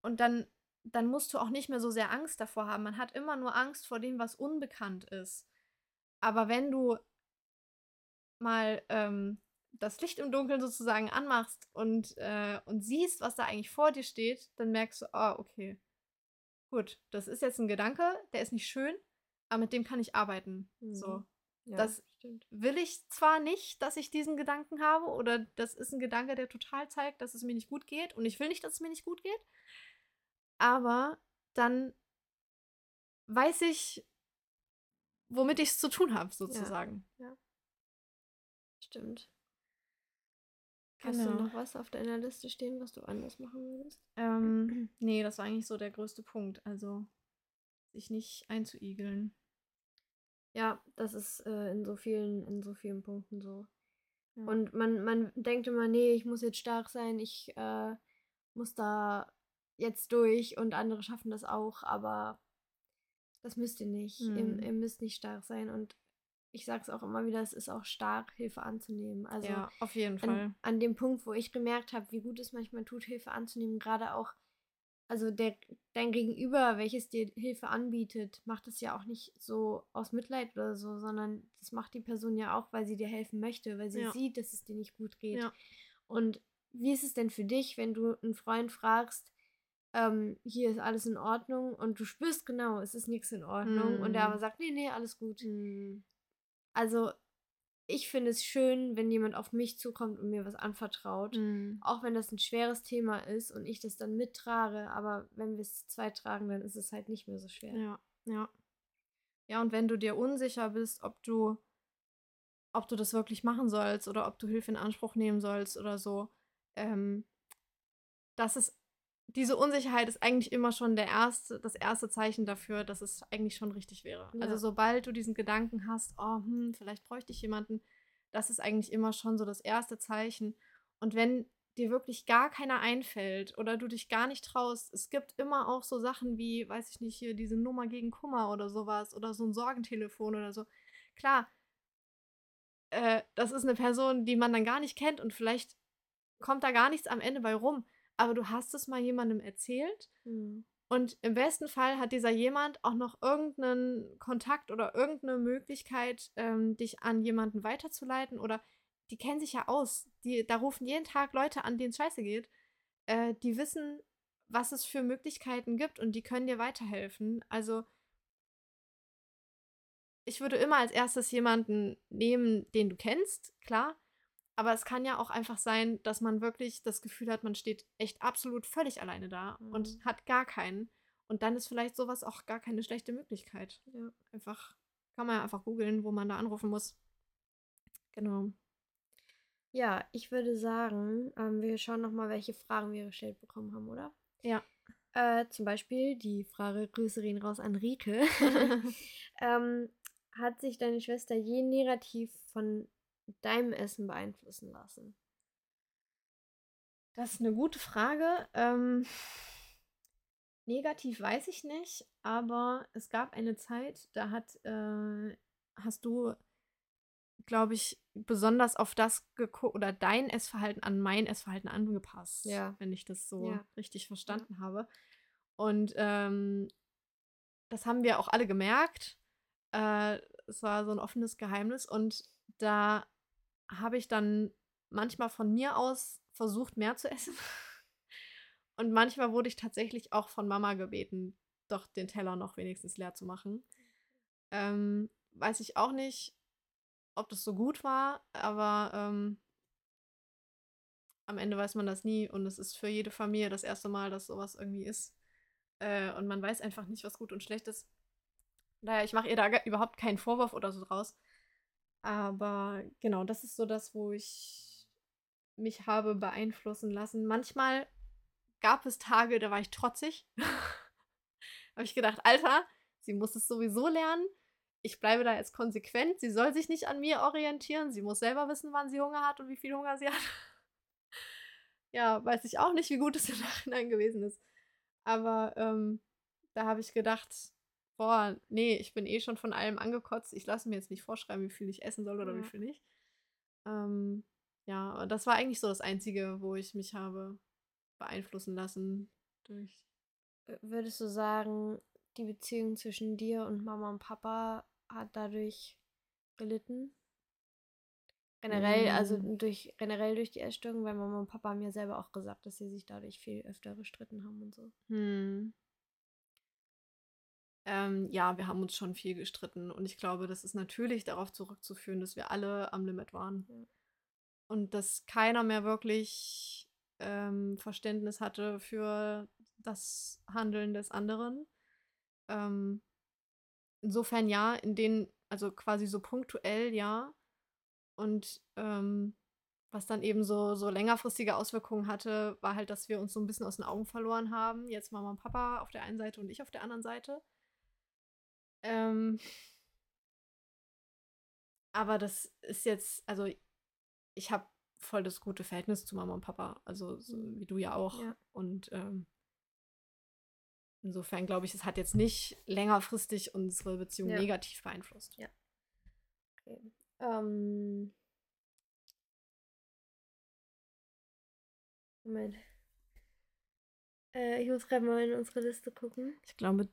und dann, dann musst du auch nicht mehr so sehr Angst davor haben. Man hat immer nur Angst vor dem, was unbekannt ist. Aber wenn du mal ähm, das Licht im Dunkeln sozusagen anmachst und, äh, und siehst, was da eigentlich vor dir steht, dann merkst du, ah, okay, gut, das ist jetzt ein Gedanke, der ist nicht schön, aber mit dem kann ich arbeiten. Mhm. So. Ja, das stimmt. will ich zwar nicht, dass ich diesen Gedanken habe, oder das ist ein Gedanke, der total zeigt, dass es mir nicht gut geht, und ich will nicht, dass es mir nicht gut geht, aber dann weiß ich, womit ich es zu tun habe, sozusagen. Ja, ja. Stimmt. Hast genau. du noch was auf deiner Liste stehen, was du anders machen würdest? Ähm, nee, das war eigentlich so der größte Punkt. Also, sich nicht einzuigeln. Ja, das ist äh, in so vielen, in so vielen Punkten so. Ja. Und man, man denkt immer, nee, ich muss jetzt stark sein, ich äh, muss da jetzt durch und andere schaffen das auch, aber das müsst ihr nicht. Mhm. Ihr, ihr, müsst nicht stark sein und ich sage es auch immer wieder, es ist auch stark, Hilfe anzunehmen. Also ja, auf jeden Fall. An, an dem Punkt, wo ich gemerkt habe, wie gut es manchmal tut, Hilfe anzunehmen, gerade auch, also der, dein Gegenüber, welches dir Hilfe anbietet, macht es ja auch nicht so aus Mitleid oder so, sondern das macht die Person ja auch, weil sie dir helfen möchte, weil sie ja. sieht, dass es dir nicht gut geht. Ja. Und wie ist es denn für dich, wenn du einen Freund fragst, ähm, hier ist alles in Ordnung und du spürst genau, es ist nichts in Ordnung mm. und der aber sagt, nee, nee, alles gut. Mm. Also, ich finde es schön, wenn jemand auf mich zukommt und mir was anvertraut. Mhm. Auch wenn das ein schweres Thema ist und ich das dann mittrage. Aber wenn wir es zu zweit tragen, dann ist es halt nicht mehr so schwer. Ja, ja. Ja, und wenn du dir unsicher bist, ob du, ob du das wirklich machen sollst oder ob du Hilfe in Anspruch nehmen sollst oder so, ähm, das ist diese Unsicherheit ist eigentlich immer schon der erste, das erste Zeichen dafür, dass es eigentlich schon richtig wäre. Ja. Also sobald du diesen Gedanken hast, oh, hm, vielleicht bräuchte ich jemanden, das ist eigentlich immer schon so das erste Zeichen. Und wenn dir wirklich gar keiner einfällt oder du dich gar nicht traust, es gibt immer auch so Sachen wie, weiß ich nicht, hier diese Nummer gegen Kummer oder sowas oder so ein Sorgentelefon oder so. Klar, äh, das ist eine Person, die man dann gar nicht kennt und vielleicht kommt da gar nichts am Ende bei rum. Aber du hast es mal jemandem erzählt. Mhm. Und im besten Fall hat dieser jemand auch noch irgendeinen Kontakt oder irgendeine Möglichkeit, ähm, dich an jemanden weiterzuleiten. Oder die kennen sich ja aus. Die, da rufen jeden Tag Leute an, denen es scheiße geht. Äh, die wissen, was es für Möglichkeiten gibt und die können dir weiterhelfen. Also ich würde immer als erstes jemanden nehmen, den du kennst, klar. Aber es kann ja auch einfach sein, dass man wirklich das Gefühl hat, man steht echt absolut völlig alleine da Mhm. und hat gar keinen. Und dann ist vielleicht sowas auch gar keine schlechte Möglichkeit. Ja. Einfach, kann man ja einfach googeln, wo man da anrufen muss. Genau. Ja, ich würde sagen, ähm, wir schauen nochmal, welche Fragen wir gestellt bekommen haben, oder? Ja. Äh, zum Beispiel die Frage, Grüße gehen raus an Rike. ähm, hat sich deine Schwester je negativ von deinem Essen beeinflussen lassen? Das ist eine gute Frage. Ähm, negativ weiß ich nicht, aber es gab eine Zeit, da hat, äh, hast du, glaube ich, besonders auf das geguckt oder dein Essverhalten an mein Essverhalten angepasst, Ja. wenn ich das so Ja. richtig verstanden habe. Und ähm, das haben wir auch alle gemerkt. Äh, es war so ein offenes Geheimnis und da habe ich dann manchmal von mir aus versucht, mehr zu essen. Und manchmal wurde ich tatsächlich auch von Mama gebeten, doch den Teller noch wenigstens leer zu machen. Ähm, weiß ich auch nicht, ob das so gut war, aber ähm, am Ende weiß man das nie und es ist für jede Familie das erste Mal, dass sowas irgendwie ist. Äh, und man weiß einfach nicht, was gut und schlecht ist. Daher, ich mache ihr da überhaupt keinen Vorwurf oder so draus. Aber genau, das ist so das, wo ich mich habe beeinflussen lassen. Manchmal gab es Tage, da war ich trotzig. habe ich gedacht, Alter, sie muss es sowieso lernen. Ich bleibe da jetzt konsequent. Sie soll sich nicht an mir orientieren. Sie muss selber wissen, wann sie Hunger hat und wie viel Hunger sie hat. ja, weiß ich auch nicht, wie gut es im Nachhinein gewesen ist. Aber ähm, da habe ich gedacht, boah, nee, ich bin eh schon von allem angekotzt. Ich lasse mir jetzt nicht vorschreiben, wie viel ich essen soll oder Ja. wie viel nicht. Ähm, ja, das war eigentlich so das Einzige, wo ich mich habe beeinflussen lassen durch. Äh, Würdest du sagen, die Beziehung zwischen dir und Mama und Papa hat dadurch gelitten? Generell, also Mm. durch generell durch die Essstörung, weil Mama und Papa haben ja selber auch gesagt, dass sie sich dadurch viel öfter gestritten haben und so. Hm. Ähm, ja, wir haben uns schon viel gestritten und ich glaube, das ist natürlich darauf zurückzuführen, dass wir alle am Limit waren. Ja. Und dass keiner mehr wirklich ähm, Verständnis hatte für das Handeln des anderen. Ähm, insofern ja, in denen, also quasi so punktuell ja. Und ähm, was dann eben so, so längerfristige Auswirkungen hatte, war halt, dass wir uns so ein bisschen aus den Augen verloren haben. Jetzt Mama und Papa auf der einen Seite und ich auf der anderen Seite. Ähm, aber das ist jetzt, also ich habe voll das gute Verhältnis zu Mama und Papa, also so, Mhm. wie du ja auch. Ja. Und ähm, insofern glaube ich, es hat jetzt nicht längerfristig unsere Beziehung Ja. negativ beeinflusst. Ja. Okay. Ähm. Moment. Äh, ich muss gerade mal in unsere Liste gucken. Ich glaube,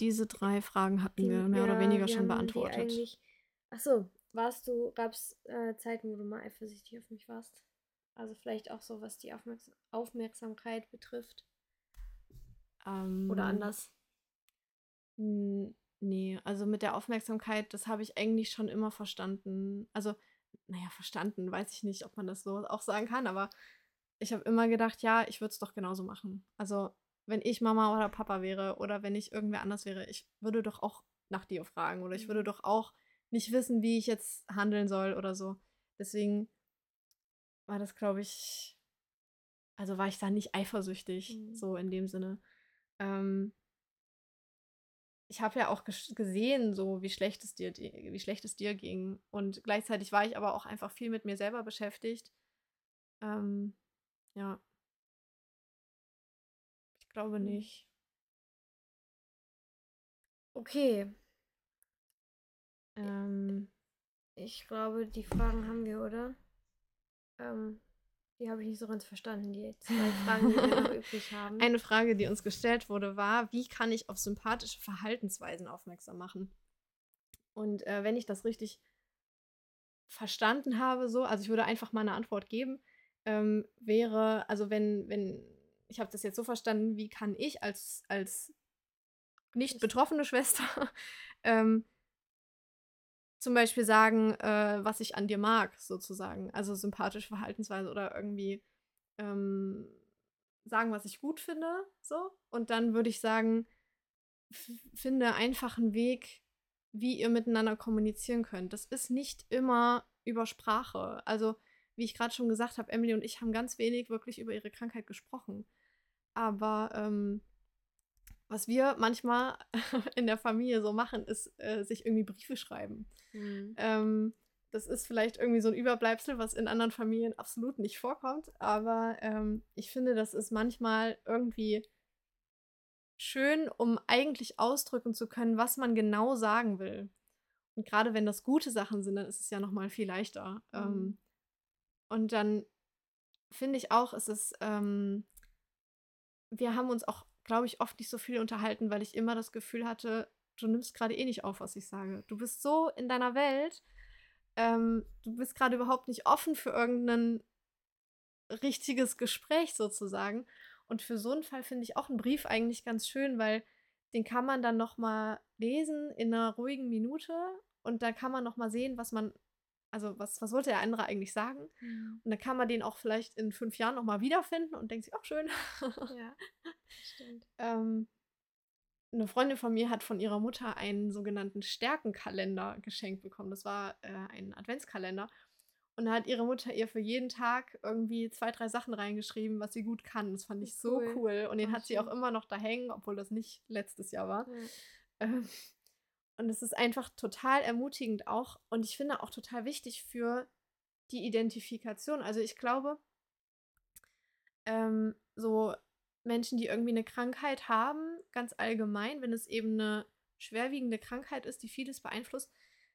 diese drei Fragen hatten Die- wir mehr oder ja, weniger wir schon beantwortet. eigentlich- Ach so, warst du, gab es äh, Zeiten, wo du mal eifersüchtig auf mich warst? Also vielleicht auch so, was die Aufmerks Aufmerksamkeit betrifft. Ähm, Oder anders. Nee, also mit der Aufmerksamkeit, das habe ich eigentlich schon immer verstanden. Also, naja, verstanden, weiß ich nicht, ob man das so auch sagen kann, aber ich habe immer gedacht, ja, ich würde es doch genauso machen. Also, wenn ich Mama oder Papa wäre oder wenn ich irgendwer anders wäre, ich würde doch auch nach dir fragen oder ich würde Mhm. doch auch nicht wissen, wie ich jetzt handeln soll oder so. Deswegen war das, glaube ich, also war ich da nicht eifersüchtig, Mhm. so in dem Sinne. Ähm, ich habe ja auch ges- gesehen, so wie schlecht es dir, di- wie schlecht es dir ging. Und gleichzeitig war ich aber auch einfach viel mit mir selber beschäftigt. Ähm, ja. Ich glaube Mhm. nicht. Okay, Ähm, ich glaube, die Fragen haben wir, oder? Ähm, Die habe ich nicht so ganz verstanden, die zwei Fragen, die wir noch übrig haben. Eine Frage, die uns gestellt wurde, war, wie kann ich auf sympathische Verhaltensweisen aufmerksam machen? Und äh, wenn ich das richtig verstanden habe, so, also ich würde einfach mal eine Antwort geben, ähm, wäre, also wenn, wenn, ich habe das jetzt so verstanden, wie kann ich als, als nicht betroffene Schwester ähm, zum Beispiel sagen, äh, was ich an dir mag, sozusagen. Also sympathische Verhaltensweise oder irgendwie ähm, sagen, was ich gut finde, so. Und dann würde ich sagen, finde einfach einen Weg, wie ihr miteinander kommunizieren könnt. Das ist nicht immer über Sprache. Also, wie ich gerade schon gesagt habe, Emily und ich haben ganz wenig wirklich über ihre Krankheit gesprochen. Aber ähm, was wir manchmal in der Familie so machen, ist äh, sich irgendwie Briefe schreiben. Mhm. Ähm, das ist vielleicht irgendwie so ein Überbleibsel, was in anderen Familien absolut nicht vorkommt. Aber ähm, ich finde, das ist manchmal irgendwie schön, um eigentlich ausdrücken zu können, was man genau sagen will. Und gerade wenn das gute Sachen sind, dann ist es ja noch mal viel leichter. Mhm. Ähm, und dann finde ich auch, ist es, ähm, wir haben uns auch glaube ich, oft nicht so viel unterhalten, weil ich immer das Gefühl hatte, du nimmst gerade eh nicht auf, was ich sage. Du bist so in deiner Welt, ähm, du bist gerade überhaupt nicht offen für irgendein richtiges Gespräch sozusagen. Und für so einen Fall finde ich auch einen Brief eigentlich ganz schön, weil den kann man dann noch mal lesen in einer ruhigen Minute und da kann man noch mal sehen, was man also was, was wollte der andere eigentlich sagen? Mhm. Und dann kann man den auch vielleicht in fünf Jahren nochmal wiederfinden und denkt sich, ach schön. Ja, stimmt. ähm, eine Freundin von mir hat von ihrer Mutter einen sogenannten Stärkenkalender geschenkt bekommen. Das war äh, ein Adventskalender. Und da hat ihre Mutter ihr für jeden Tag irgendwie zwei, drei Sachen reingeschrieben, was sie gut kann. Das fand ich so cool. cool. Und den Ach, hat sie auch immer noch da hängen, obwohl das nicht letztes Jahr war. Ja. Ähm, und es ist einfach total ermutigend auch und ich finde auch total wichtig für die Identifikation. Also ich glaube, ähm, so Menschen, die irgendwie eine Krankheit haben, ganz allgemein, wenn es eben eine schwerwiegende Krankheit ist, die vieles beeinflusst,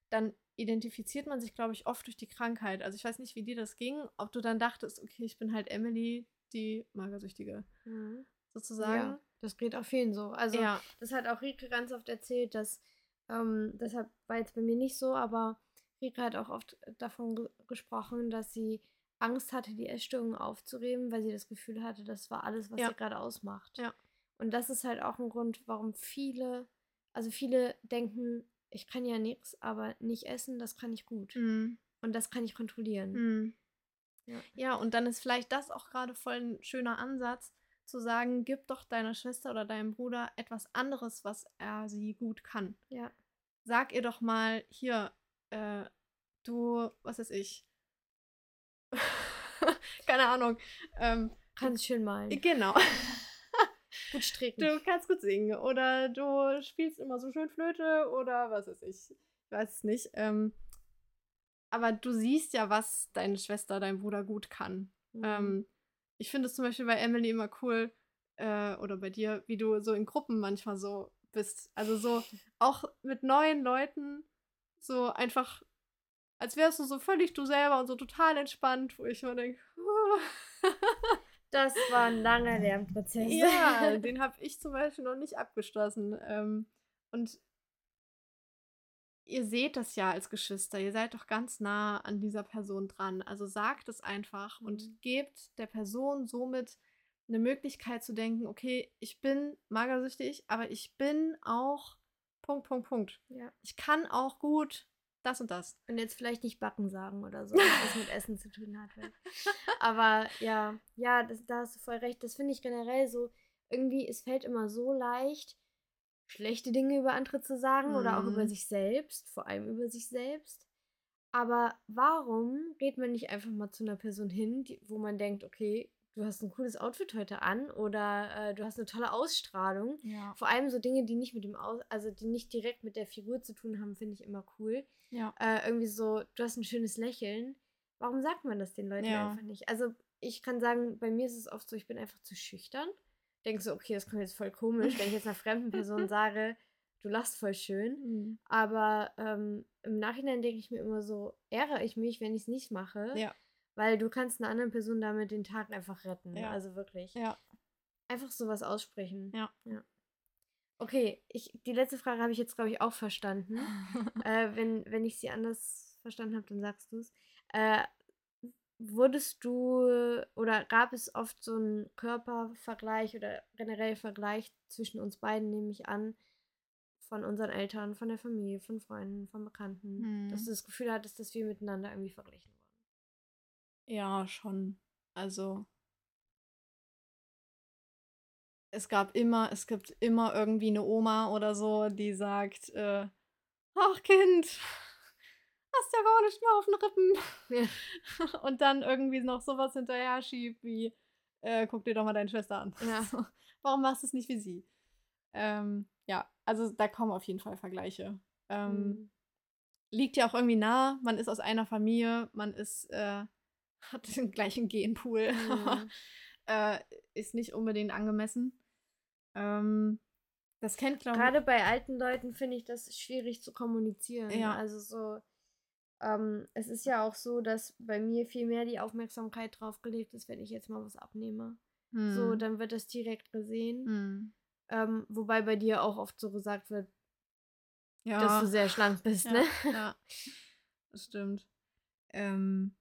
dann identifiziert man sich, glaube ich, oft durch die Krankheit. Also ich weiß nicht, wie dir das ging, ob du dann dachtest, okay, ich bin halt Emily, die Magersüchtige, mhm. sozusagen. Ja, das geht auch vielen so. Also ja. das hat auch Rike ganz oft erzählt, dass ähm, deshalb war jetzt bei mir nicht so, aber Rika hat auch oft davon ge gesprochen, dass sie Angst hatte, die Essstörung aufzureben, weil sie das Gefühl hatte, das war alles, was ja. sie gerade ausmacht. Ja. Und das ist halt auch ein Grund, warum viele, also viele denken, ich kann ja nichts, aber nicht essen, das kann ich gut. Mhm. Und das kann ich kontrollieren. Mhm. Ja. ja, und dann ist vielleicht das auch gerade voll ein schöner Ansatz, zu sagen, gib doch deiner Schwester oder deinem Bruder etwas anderes, was er sie gut kann. Ja. Sag ihr doch mal, hier, äh, du, was weiß ich. Keine Ahnung. Ähm, kannst schön malen. Genau. gut stricken. Du kannst gut singen oder du spielst immer so schön Flöte oder was weiß ich. Ich weiß es nicht. Ähm, aber du siehst ja, was deine Schwester, dein Bruder gut kann. Mhm. Ähm, ich finde es zum Beispiel bei Emily immer cool, äh, oder bei dir, wie du so in Gruppen manchmal so bist. Also so auch mit neuen Leuten, so einfach, als wärst du so völlig du selber und so total entspannt, wo ich immer denke, das war ein langer Lernprozess. Ja, den habe ich zum Beispiel noch nicht abgeschlossen. Ähm, und ihr seht das ja als Geschwister, ihr seid doch ganz nah an dieser Person dran. Also sagt es einfach mhm. und gebt der Person somit eine Möglichkeit zu denken, okay, ich bin magersüchtig, aber ich bin auch Punkt, Punkt, Punkt. Ja. Ich kann auch gut das und das. Und jetzt vielleicht nicht Backen sagen oder so, was mit Essen zu tun hat. Aber ja, ja, das, da hast du voll recht. Das finde ich generell so, irgendwie, es fällt immer so leicht, schlechte Dinge über andere zu sagen mhm. oder auch über mhm. sich selbst, vor allem über sich selbst. Aber warum geht man nicht einfach mal zu einer Person hin, die, wo man denkt, okay, du hast ein cooles Outfit heute an oder äh, du hast eine tolle Ausstrahlung. Ja. Vor allem so Dinge, die nicht mit dem Aus also die nicht direkt mit der Figur zu tun haben, finde ich immer cool. Ja. Äh, irgendwie so, du hast ein schönes Lächeln. Warum sagt man das den Leuten ja. einfach nicht? Also ich kann sagen, bei mir ist es oft so, ich bin einfach zu schüchtern denke so, okay, das kommt jetzt voll komisch, wenn ich jetzt einer fremden Person sage, du lachst voll schön. Mhm. Aber ähm, im Nachhinein denke ich mir immer so, ärgere ich mich, wenn ich es nicht mache. Ja. Weil du kannst einer anderen Person damit den Tag einfach retten. Ja. Also wirklich. Ja. Einfach sowas aussprechen. Ja. ja. Okay, ich, die letzte Frage habe ich jetzt, glaube ich, auch verstanden. äh, wenn, wenn ich sie anders verstanden habe, dann sagst du es. Äh, wurdest du oder gab es oft so einen Körpervergleich oder generell Vergleich zwischen uns beiden, nehme ich an, von unseren Eltern, von der Familie, von Freunden, von Bekannten, dass Hm. du das Gefühl hattest, dass wir miteinander irgendwie verglichen wurden? Ja, schon. Also, es gab immer, es gibt immer irgendwie eine Oma oder so, die sagt, äh, ach Kind, hast ja gar nicht mehr auf den Rippen. Ja. Und dann irgendwie noch sowas hinterher schiebt wie, äh, guck dir doch mal deine Schwester an. Ja. Warum machst du es nicht wie sie? Ähm, ja, also da kommen auf jeden Fall Vergleiche. Ähm, Mhm. liegt ja auch irgendwie nah, man ist aus einer Familie, man ist, äh, hat den gleichen Genpool, Mhm. äh, ist nicht unbedingt angemessen. Ähm, das kennt, glaube ich. Gerade bei alten Leuten finde ich das schwierig zu kommunizieren. Ja. Also so, ähm, es ist ja auch so, dass bei mir viel mehr die Aufmerksamkeit drauf gelegt ist, wenn ich jetzt mal was abnehme. So, Hm. dann wird das direkt gesehen. Hm. Ähm, wobei bei dir auch oft so gesagt wird, Ja. dass du sehr schlank bist, ja, ne? ja, das stimmt. Ähm,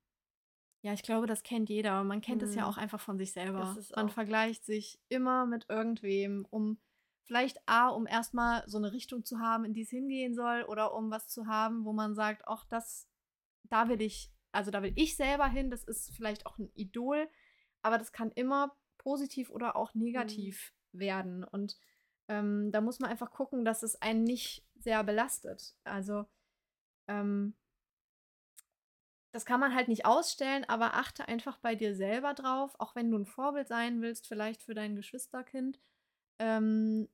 ja, ich glaube, das kennt jeder. Man kennt es ja Mhm. auch einfach von sich selber. Man vergleicht sich immer mit irgendwem, um vielleicht A, um erstmal so eine Richtung zu haben, in die es hingehen soll, oder um was zu haben, wo man sagt, ach, das, da will ich, also da will ich selber hin, das ist vielleicht auch ein Idol, aber das kann immer positiv oder auch negativ werden. Und ähm, da muss man einfach gucken, dass es einen nicht sehr belastet. Also ähm, das kann man halt nicht ausstellen, aber achte einfach bei dir selber drauf, auch wenn du ein Vorbild sein willst, vielleicht für dein Geschwisterkind. Ähm,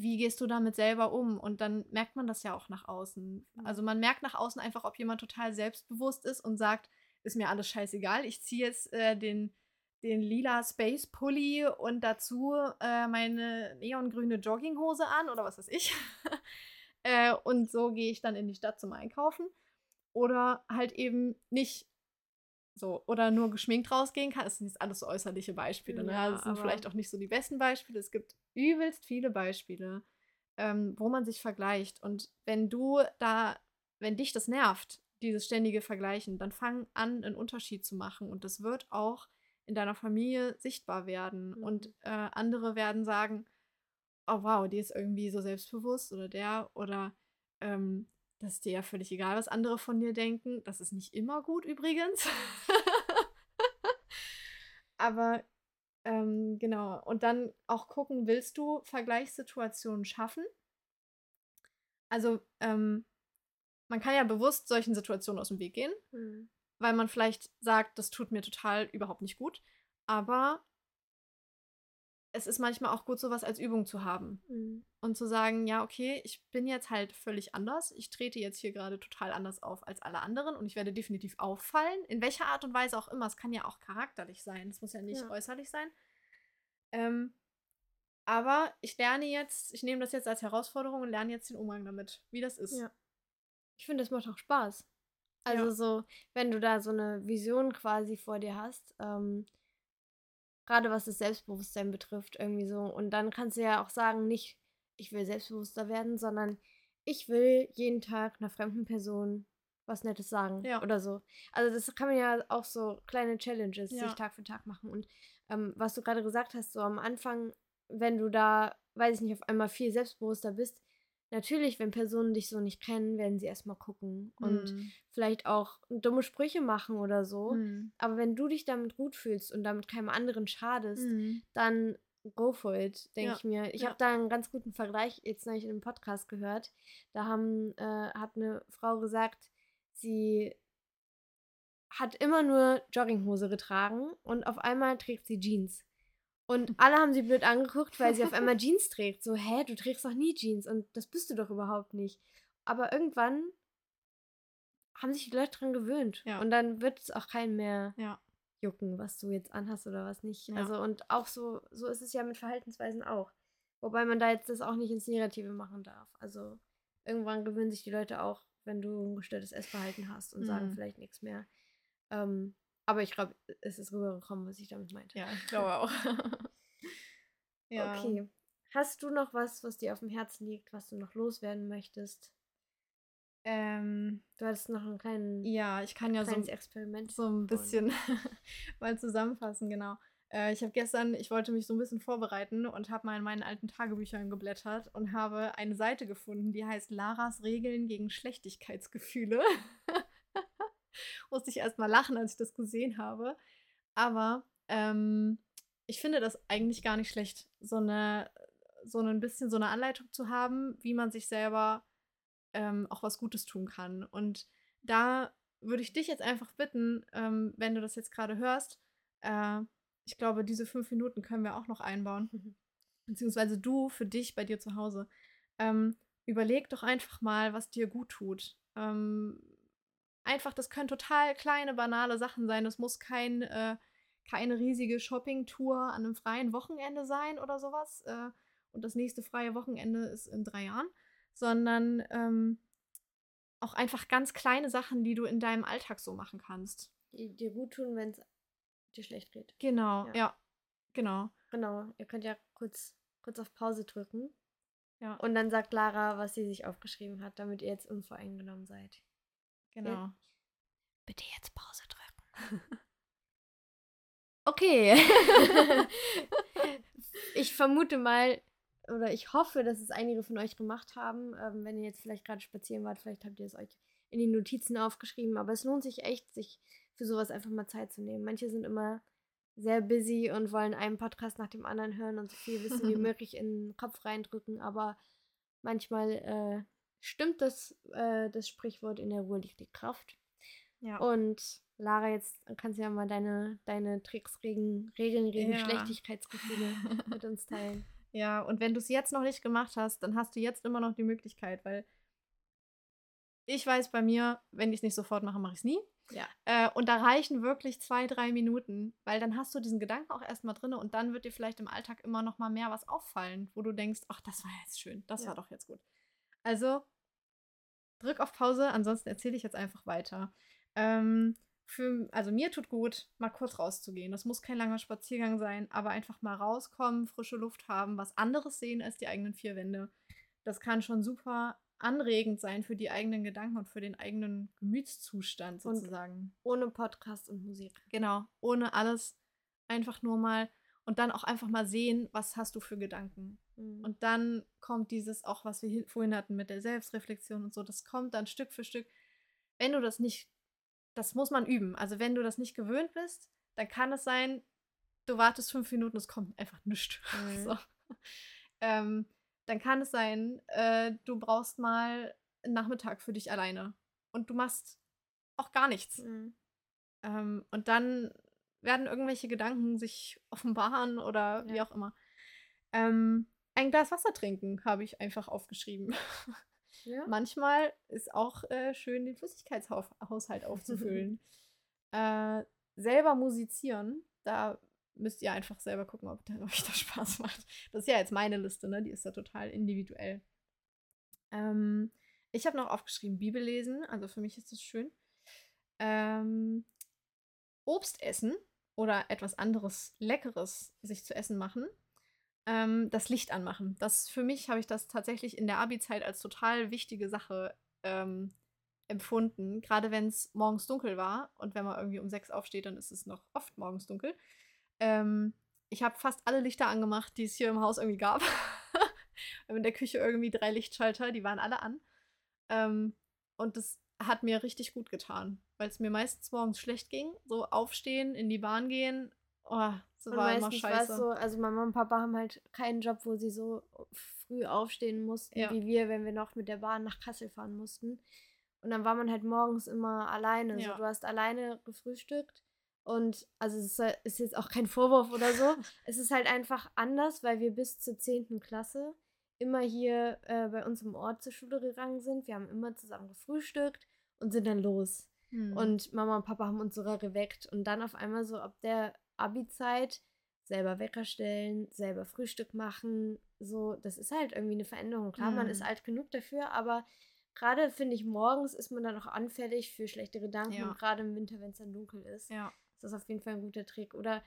wie gehst du damit selber um? Und dann merkt man das ja auch nach außen. Also man merkt nach außen einfach, ob jemand total selbstbewusst ist und sagt, ist mir alles scheißegal, ich ziehe jetzt äh, den, den lila Space Pulli und dazu äh, meine neongrüne Jogginghose an oder was weiß ich. äh, und so gehe ich dann in die Stadt zum Einkaufen. Oder halt eben nicht so. Oder nur geschminkt rausgehen kann. Das sind jetzt alles so äußerliche Beispiele. Ne? Ja, Das sind vielleicht auch nicht so die besten Beispiele. Es gibt übelst viele Beispiele, ähm, wo man sich vergleicht. Und wenn du da, wenn dich das nervt, dieses ständige Vergleichen, dann fang an, einen Unterschied zu machen. Und das wird auch in deiner Familie sichtbar werden. Mhm. Und äh, andere werden sagen, oh wow, die ist irgendwie so selbstbewusst oder der oder ähm, das ist dir ja völlig egal, was andere von dir denken. Das ist nicht immer gut übrigens. Aber ähm, genau. Und dann auch gucken, willst du Vergleichssituationen schaffen? Also, ähm, man kann ja bewusst solchen Situationen aus dem Weg gehen, Mhm. weil man vielleicht sagt, das tut mir total überhaupt nicht gut. Aber es ist manchmal auch gut, sowas als Übung zu haben Mhm. und zu sagen, ja, okay, ich bin jetzt halt völlig anders. Ich trete jetzt hier gerade total anders auf als alle anderen und ich werde definitiv auffallen, in welcher Art und Weise auch immer. Es kann ja auch charakterlich sein, es muss ja nicht Ja. äußerlich sein. Ähm, aber ich lerne jetzt, ich nehme das jetzt als Herausforderung und lerne jetzt den Umgang damit, wie das ist. Ja. Ich finde, das macht auch Spaß. Also Ja. so, wenn du da so eine Vision quasi vor dir hast, ähm, gerade was das Selbstbewusstsein betrifft, irgendwie so. Und dann kannst du ja auch sagen, nicht, ich will selbstbewusster werden, sondern ich will jeden Tag einer fremden Person was Nettes sagen Ja. oder so. Also das kann man ja auch so kleine Challenges Ja. sich Tag für Tag machen. Und ähm, was du gerade gesagt hast, so am Anfang, wenn du da, weiß ich nicht, auf einmal viel selbstbewusster bist, natürlich, wenn Personen dich so nicht kennen, werden sie erstmal gucken und Mm. vielleicht auch dumme Sprüche machen oder so. Mm. Aber wenn du dich damit gut fühlst und damit keinem anderen schadest, Mm. dann go for it, denke Ja, ich mir. Ich ja. habe da einen ganz guten Vergleich jetzt neulich in einem Podcast gehört. Da haben, äh, hat eine Frau gesagt, sie hat immer nur Jogginghose getragen und auf einmal trägt sie Jeans. Und alle haben sie blöd angeguckt, weil sie auf einmal Jeans trägt. So, hä, du trägst doch nie Jeans und das bist du doch überhaupt nicht. Aber irgendwann haben sich die Leute dran gewöhnt. Ja. Und dann wird es auch keinen mehr Ja. jucken, was du jetzt anhast oder was nicht. Ja. Also und auch so, so ist es ja mit Verhaltensweisen auch. Wobei man da jetzt das auch nicht ins Negative machen darf. Also irgendwann gewöhnen sich die Leute auch, wenn du ein gestörtes Essverhalten hast und sagen Mhm. vielleicht nichts mehr. Ähm, Aber ich glaube, es ist rübergekommen, was ich damit meinte. Ja, ich glaube auch. ja. Okay. Hast du noch was, was dir auf dem Herzen liegt, was du noch loswerden möchtest? Ähm, du hattest noch einen kleinen ja, ich kann ja so, Experiment so ein bisschen mal zusammenfassen, genau. Äh, ich habe gestern, ich wollte mich so ein bisschen vorbereiten und habe mal in meinen alten Tagebüchern geblättert und habe eine Seite gefunden, die heißt Laras Regeln gegen Schlechtigkeitsgefühle. Musste ich erst mal lachen, als ich das gesehen habe. Aber ähm, ich finde das eigentlich gar nicht schlecht, so eine, so ein bisschen so eine Anleitung zu haben, wie man sich selber ähm, auch was Gutes tun kann. Und da würde ich dich jetzt einfach bitten, ähm, wenn du das jetzt gerade hörst, äh, ich glaube, diese fünf Minuten können wir auch noch einbauen. Mhm. Beziehungsweise du für dich bei dir zu Hause. Ähm, überleg doch einfach mal, was dir gut tut. Ähm, einfach, das können total kleine, banale Sachen sein. Das muss kein, äh, keine riesige Shopping-Tour an einem freien Wochenende sein oder sowas. Äh, und das nächste freie Wochenende ist in drei Jahren. Sondern ähm, auch einfach ganz kleine Sachen, die du in deinem Alltag so machen kannst. Die dir gut tun, wenn es dir schlecht geht. Genau, ja. ja. Genau. Genau. Ihr könnt ja kurz, kurz auf Pause drücken. Ja. Und dann sagt Lara, was sie sich aufgeschrieben hat, damit ihr jetzt unvoreingenommen seid. Genau. Jetzt, bitte jetzt Pause drücken. okay. ich vermute mal, oder ich hoffe, dass es einige von euch gemacht haben. Ähm, wenn ihr jetzt vielleicht gerade spazieren wart, vielleicht habt ihr es euch in die Notizen aufgeschrieben. Aber es lohnt sich echt, sich für sowas einfach mal Zeit zu nehmen. Manche sind immer sehr busy und wollen einen Podcast nach dem anderen hören und so viel Wissen wie möglich in den Kopf reindrücken, aber manchmal äh, stimmt das, äh, das Sprichwort, in der Ruhe liegt die Kraft. Ja. Und Lara, jetzt kannst du ja mal deine, deine Tricks gegen, Regeln gegen ja. Schlechtigkeitsgefühle mit uns teilen. Ja, und wenn du es jetzt noch nicht gemacht hast, dann hast du jetzt immer noch die Möglichkeit, weil ich weiß bei mir, wenn ich es nicht sofort mache, mache ich es nie. Ja. Äh, und da reichen wirklich zwei, drei Minuten, weil dann hast du diesen Gedanken auch erstmal drin und dann wird dir vielleicht im Alltag immer noch mal mehr was auffallen, wo du denkst, ach, das war jetzt schön, das ja. war doch jetzt gut. Also drück auf Pause, ansonsten erzähle ich jetzt einfach weiter. Ähm, für, also mir tut gut, mal kurz rauszugehen. Das muss kein langer Spaziergang sein, aber einfach mal rauskommen, frische Luft haben, was anderes sehen als die eigenen vier Wände. Das kann schon super anregend sein für die eigenen Gedanken und für den eigenen Gemütszustand sozusagen. Und ohne Podcast und Musik. Genau, ohne alles. Einfach nur mal und dann auch einfach mal sehen, was hast du für Gedanken. Mhm. Und dann kommt dieses auch, was wir vorhin hatten mit der Selbstreflexion und so, das kommt dann Stück für Stück. Wenn du das nicht, das muss man üben. Also wenn du das nicht gewöhnt bist, dann kann es sein, du wartest fünf Minuten, es kommt einfach nichts. Mhm. So. Ähm, dann kann es sein, äh, du brauchst mal einen Nachmittag für dich alleine und du machst auch gar nichts. Mhm. Ähm, und dann werden irgendwelche Gedanken sich offenbaren oder ja. wie auch immer. Ähm, ein Glas Wasser trinken habe ich einfach aufgeschrieben. Ja. Manchmal ist auch äh, schön, den Flüssigkeitshaushalt aufzufüllen. äh, selber musizieren, da müsst ihr einfach selber gucken, ob, ob euch das Spaß macht. Das ist ja jetzt meine Liste, ne? Die ist ja total individuell. Ähm, ich habe noch aufgeschrieben, Bibel lesen. Also für mich ist das schön. Ähm, Obst essen oder etwas anderes Leckeres sich zu essen machen. Ähm, das Licht anmachen. Das für mich habe ich das tatsächlich in der Abi-Zeit als total wichtige Sache ähm, empfunden. Gerade wenn es morgens dunkel war und wenn man irgendwie um sechs aufsteht, dann ist es noch oft morgens dunkel. Ähm, ich habe fast alle Lichter angemacht, die es hier im Haus irgendwie gab. In der Küche irgendwie drei Lichtschalter, die waren alle an. Ähm, und das hat mir richtig gut getan, weil es mir meistens morgens schlecht ging. So aufstehen, in die Bahn gehen, oh, so war immer scheiße. So, also Mama und Papa haben halt keinen Job, wo sie so früh aufstehen mussten, ja. wie wir, wenn wir noch mit der Bahn nach Kassel fahren mussten. Und dann war man halt morgens immer alleine. Ja. So, du hast alleine gefrühstückt und also es ist jetzt auch kein Vorwurf oder so. es ist halt einfach anders, weil wir bis zur 10. Klasse immer hier äh, bei uns im Ort zur Schule gegangen sind. Wir haben immer zusammen gefrühstückt und sind dann los. Hm. Und Mama und Papa haben uns sogar geweckt. Und dann auf einmal so ab der Abi-Zeit selber Wecker stellen, selber Frühstück machen. So, das ist halt irgendwie eine Veränderung. Klar, hm. man ist hm. alt genug dafür, aber gerade finde ich, morgens ist man dann auch anfällig für schlechte Gedanken, ja. gerade im Winter, wenn es dann dunkel ist. Ja. ist das auf jeden Fall ein guter Trick. Oder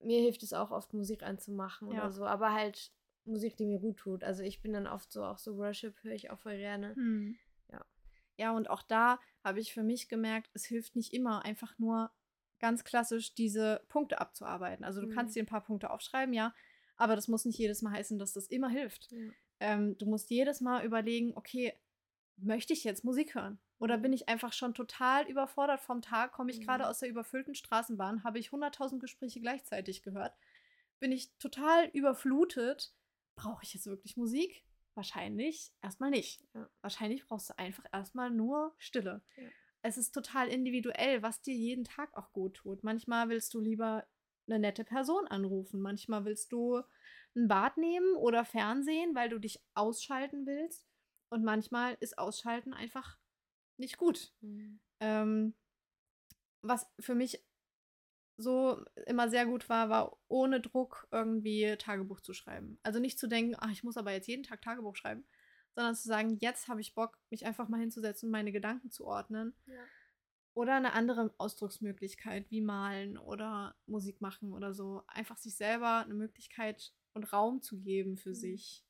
mir hilft es auch oft, Musik anzumachen Ja. oder so. Aber halt Musik, die mir gut tut. Also ich bin dann oft so, auch so Worship höre ich auch voll gerne. Hm. Ja. Ja, und auch da habe ich für mich gemerkt, es hilft nicht immer einfach nur ganz klassisch diese Punkte abzuarbeiten. Also du Mhm. kannst dir ein paar Punkte aufschreiben, ja, aber das muss nicht jedes Mal heißen, dass das immer hilft. Ja. Ähm, du musst jedes Mal überlegen, okay, möchte ich jetzt Musik hören? Oder Mhm. bin ich einfach schon total überfordert vom Tag? Komme ich gerade Mhm. aus der überfüllten Straßenbahn? Habe ich 100.000 Gespräche gleichzeitig gehört? Bin ich total überflutet? Brauche ich jetzt wirklich Musik? Wahrscheinlich erstmal nicht. Ja. Wahrscheinlich brauchst du einfach erstmal nur Stille. Ja. Es ist total individuell, was dir jeden Tag auch gut tut. Manchmal willst du lieber eine nette Person anrufen. Manchmal willst du ein Bad nehmen oder Fernsehen, weil du dich ausschalten willst. Und manchmal ist Ausschalten einfach nicht gut. Mhm. Ähm, was für mich so immer sehr gut war, war ohne Druck irgendwie Tagebuch zu schreiben. Also nicht zu denken, ach, ich muss aber jetzt jeden Tag Tagebuch schreiben, sondern zu sagen, jetzt habe ich Bock, mich einfach mal hinzusetzen und meine Gedanken zu ordnen. Ja. Oder eine andere Ausdrucksmöglichkeit, wie malen oder Musik machen oder so. Einfach sich selber eine Möglichkeit und Raum zu geben für Mhm. sich.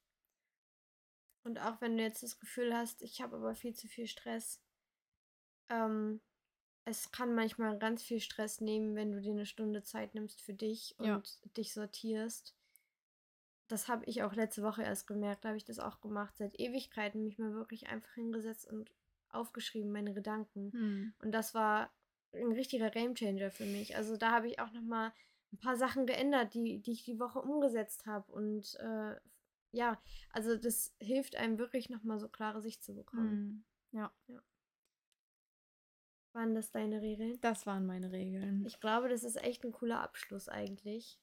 Und auch wenn du jetzt das Gefühl hast, ich habe aber viel zu viel Stress, ähm, es kann manchmal ganz viel Stress nehmen, wenn du dir eine Stunde Zeit nimmst für dich und Ja. dich sortierst. Das habe ich auch letzte Woche erst gemerkt, da habe ich das auch gemacht, seit Ewigkeiten mich mal wirklich einfach hingesetzt und aufgeschrieben, meine Gedanken. Hm. Und das war ein richtiger Gamechanger für mich. Also da habe ich auch noch mal ein paar Sachen geändert, die, die ich die Woche umgesetzt habe. Und äh, ja, also das hilft einem wirklich noch mal so klare Sicht zu bekommen. Hm. Ja, Waren das deine Regeln? das waren meine Regeln. Ich glaube, das ist echt ein cooler Abschluss eigentlich.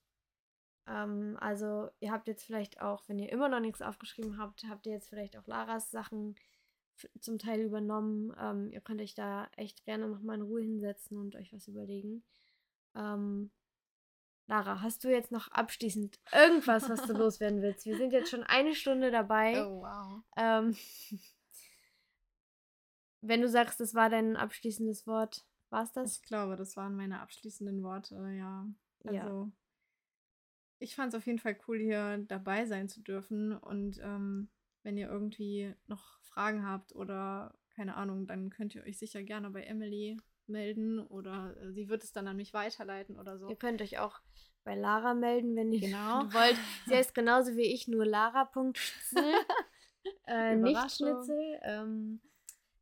Ähm, also ihr habt jetzt vielleicht auch, wenn ihr immer noch nichts aufgeschrieben habt, habt ihr jetzt vielleicht auch Laras Sachen zum Teil übernommen. Ähm, ihr könnt euch da echt gerne noch mal in Ruhe hinsetzen und euch was überlegen. Ähm, Lara, hast du jetzt noch abschließend irgendwas, was du loswerden willst? Wir sind jetzt schon eine Stunde dabei. Oh, wow. Ähm, wenn du sagst, das war dein abschließendes Wort, war es das? Ich glaube, das waren meine abschließenden Worte, ja. Also, Ja. Ich fand es auf jeden Fall cool, hier dabei sein zu dürfen. Und ähm, wenn ihr irgendwie noch Fragen habt oder keine Ahnung, dann könnt ihr euch sicher gerne bei Emily melden oder äh, sie wird es dann an mich weiterleiten oder so. Ihr könnt euch auch bei Lara melden, wenn ihr Genau. wollt. Sie heißt genauso wie ich, nur Lara.schnitzel. äh, nicht. Schnitzel. Ähm,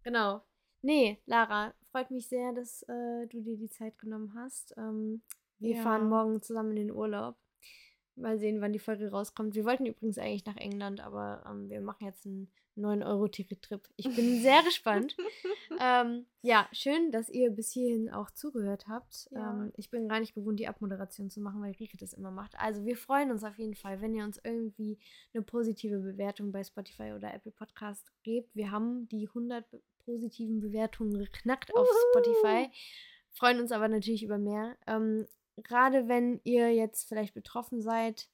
genau. Nee, Lara, freut mich sehr, dass äh, du dir die Zeit genommen hast. Ähm, wir Ja. fahren morgen zusammen in den Urlaub. Mal sehen, wann die Folge rauskommt. Wir wollten übrigens eigentlich nach England, aber ähm, wir machen jetzt einen 9-Euro-Ticket-Trip. Ich bin sehr gespannt. ähm, ja, schön, dass ihr bis hierhin auch zugehört habt. Ja. Ähm, ich bin gar nicht gewohnt, die Abmoderation zu machen, weil Rike das immer macht. Also wir freuen uns auf jeden Fall, wenn ihr uns irgendwie eine positive Bewertung bei Spotify oder Apple Podcast gebt. Wir haben die 100 be- positiven Bewertungen geknackt auf Spotify. Freuen uns aber natürlich über mehr. Ähm, Gerade wenn ihr jetzt vielleicht betroffen seid,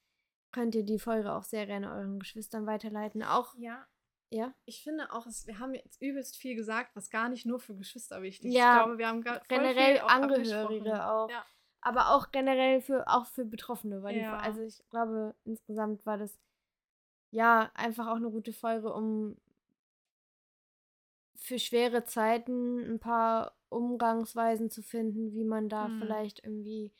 könnt ihr die Folge auch sehr gerne euren Geschwistern weiterleiten. Auch, Ja, ja, ich finde auch, es, wir haben jetzt übelst viel gesagt, was gar nicht nur für Geschwister wichtig ist. Ja, ich glaube, wir haben generell Angehörige auch. Ja. aber auch generell für auch für Betroffene die Ja. Fol- also ich glaube insgesamt war das ja einfach auch eine gute Folge um für schwere Zeiten ein paar Umgangsweisen zu finden wie man da Hm. vielleicht irgendwie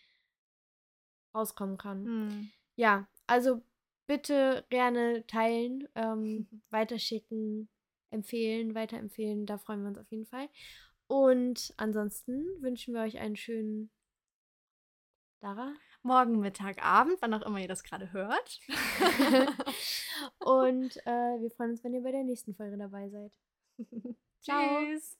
rauskommen kann Hm. ja also bitte gerne teilen ähm, weiterschicken empfehlen weiterempfehlen da freuen wir uns auf jeden Fall und ansonsten wünschen wir euch einen schönen Lara Morgen, Mittag, Abend, wann auch immer ihr das gerade hört. Und äh, wir freuen uns, wenn ihr bei der nächsten Folge dabei seid. Ciao. Tschüss.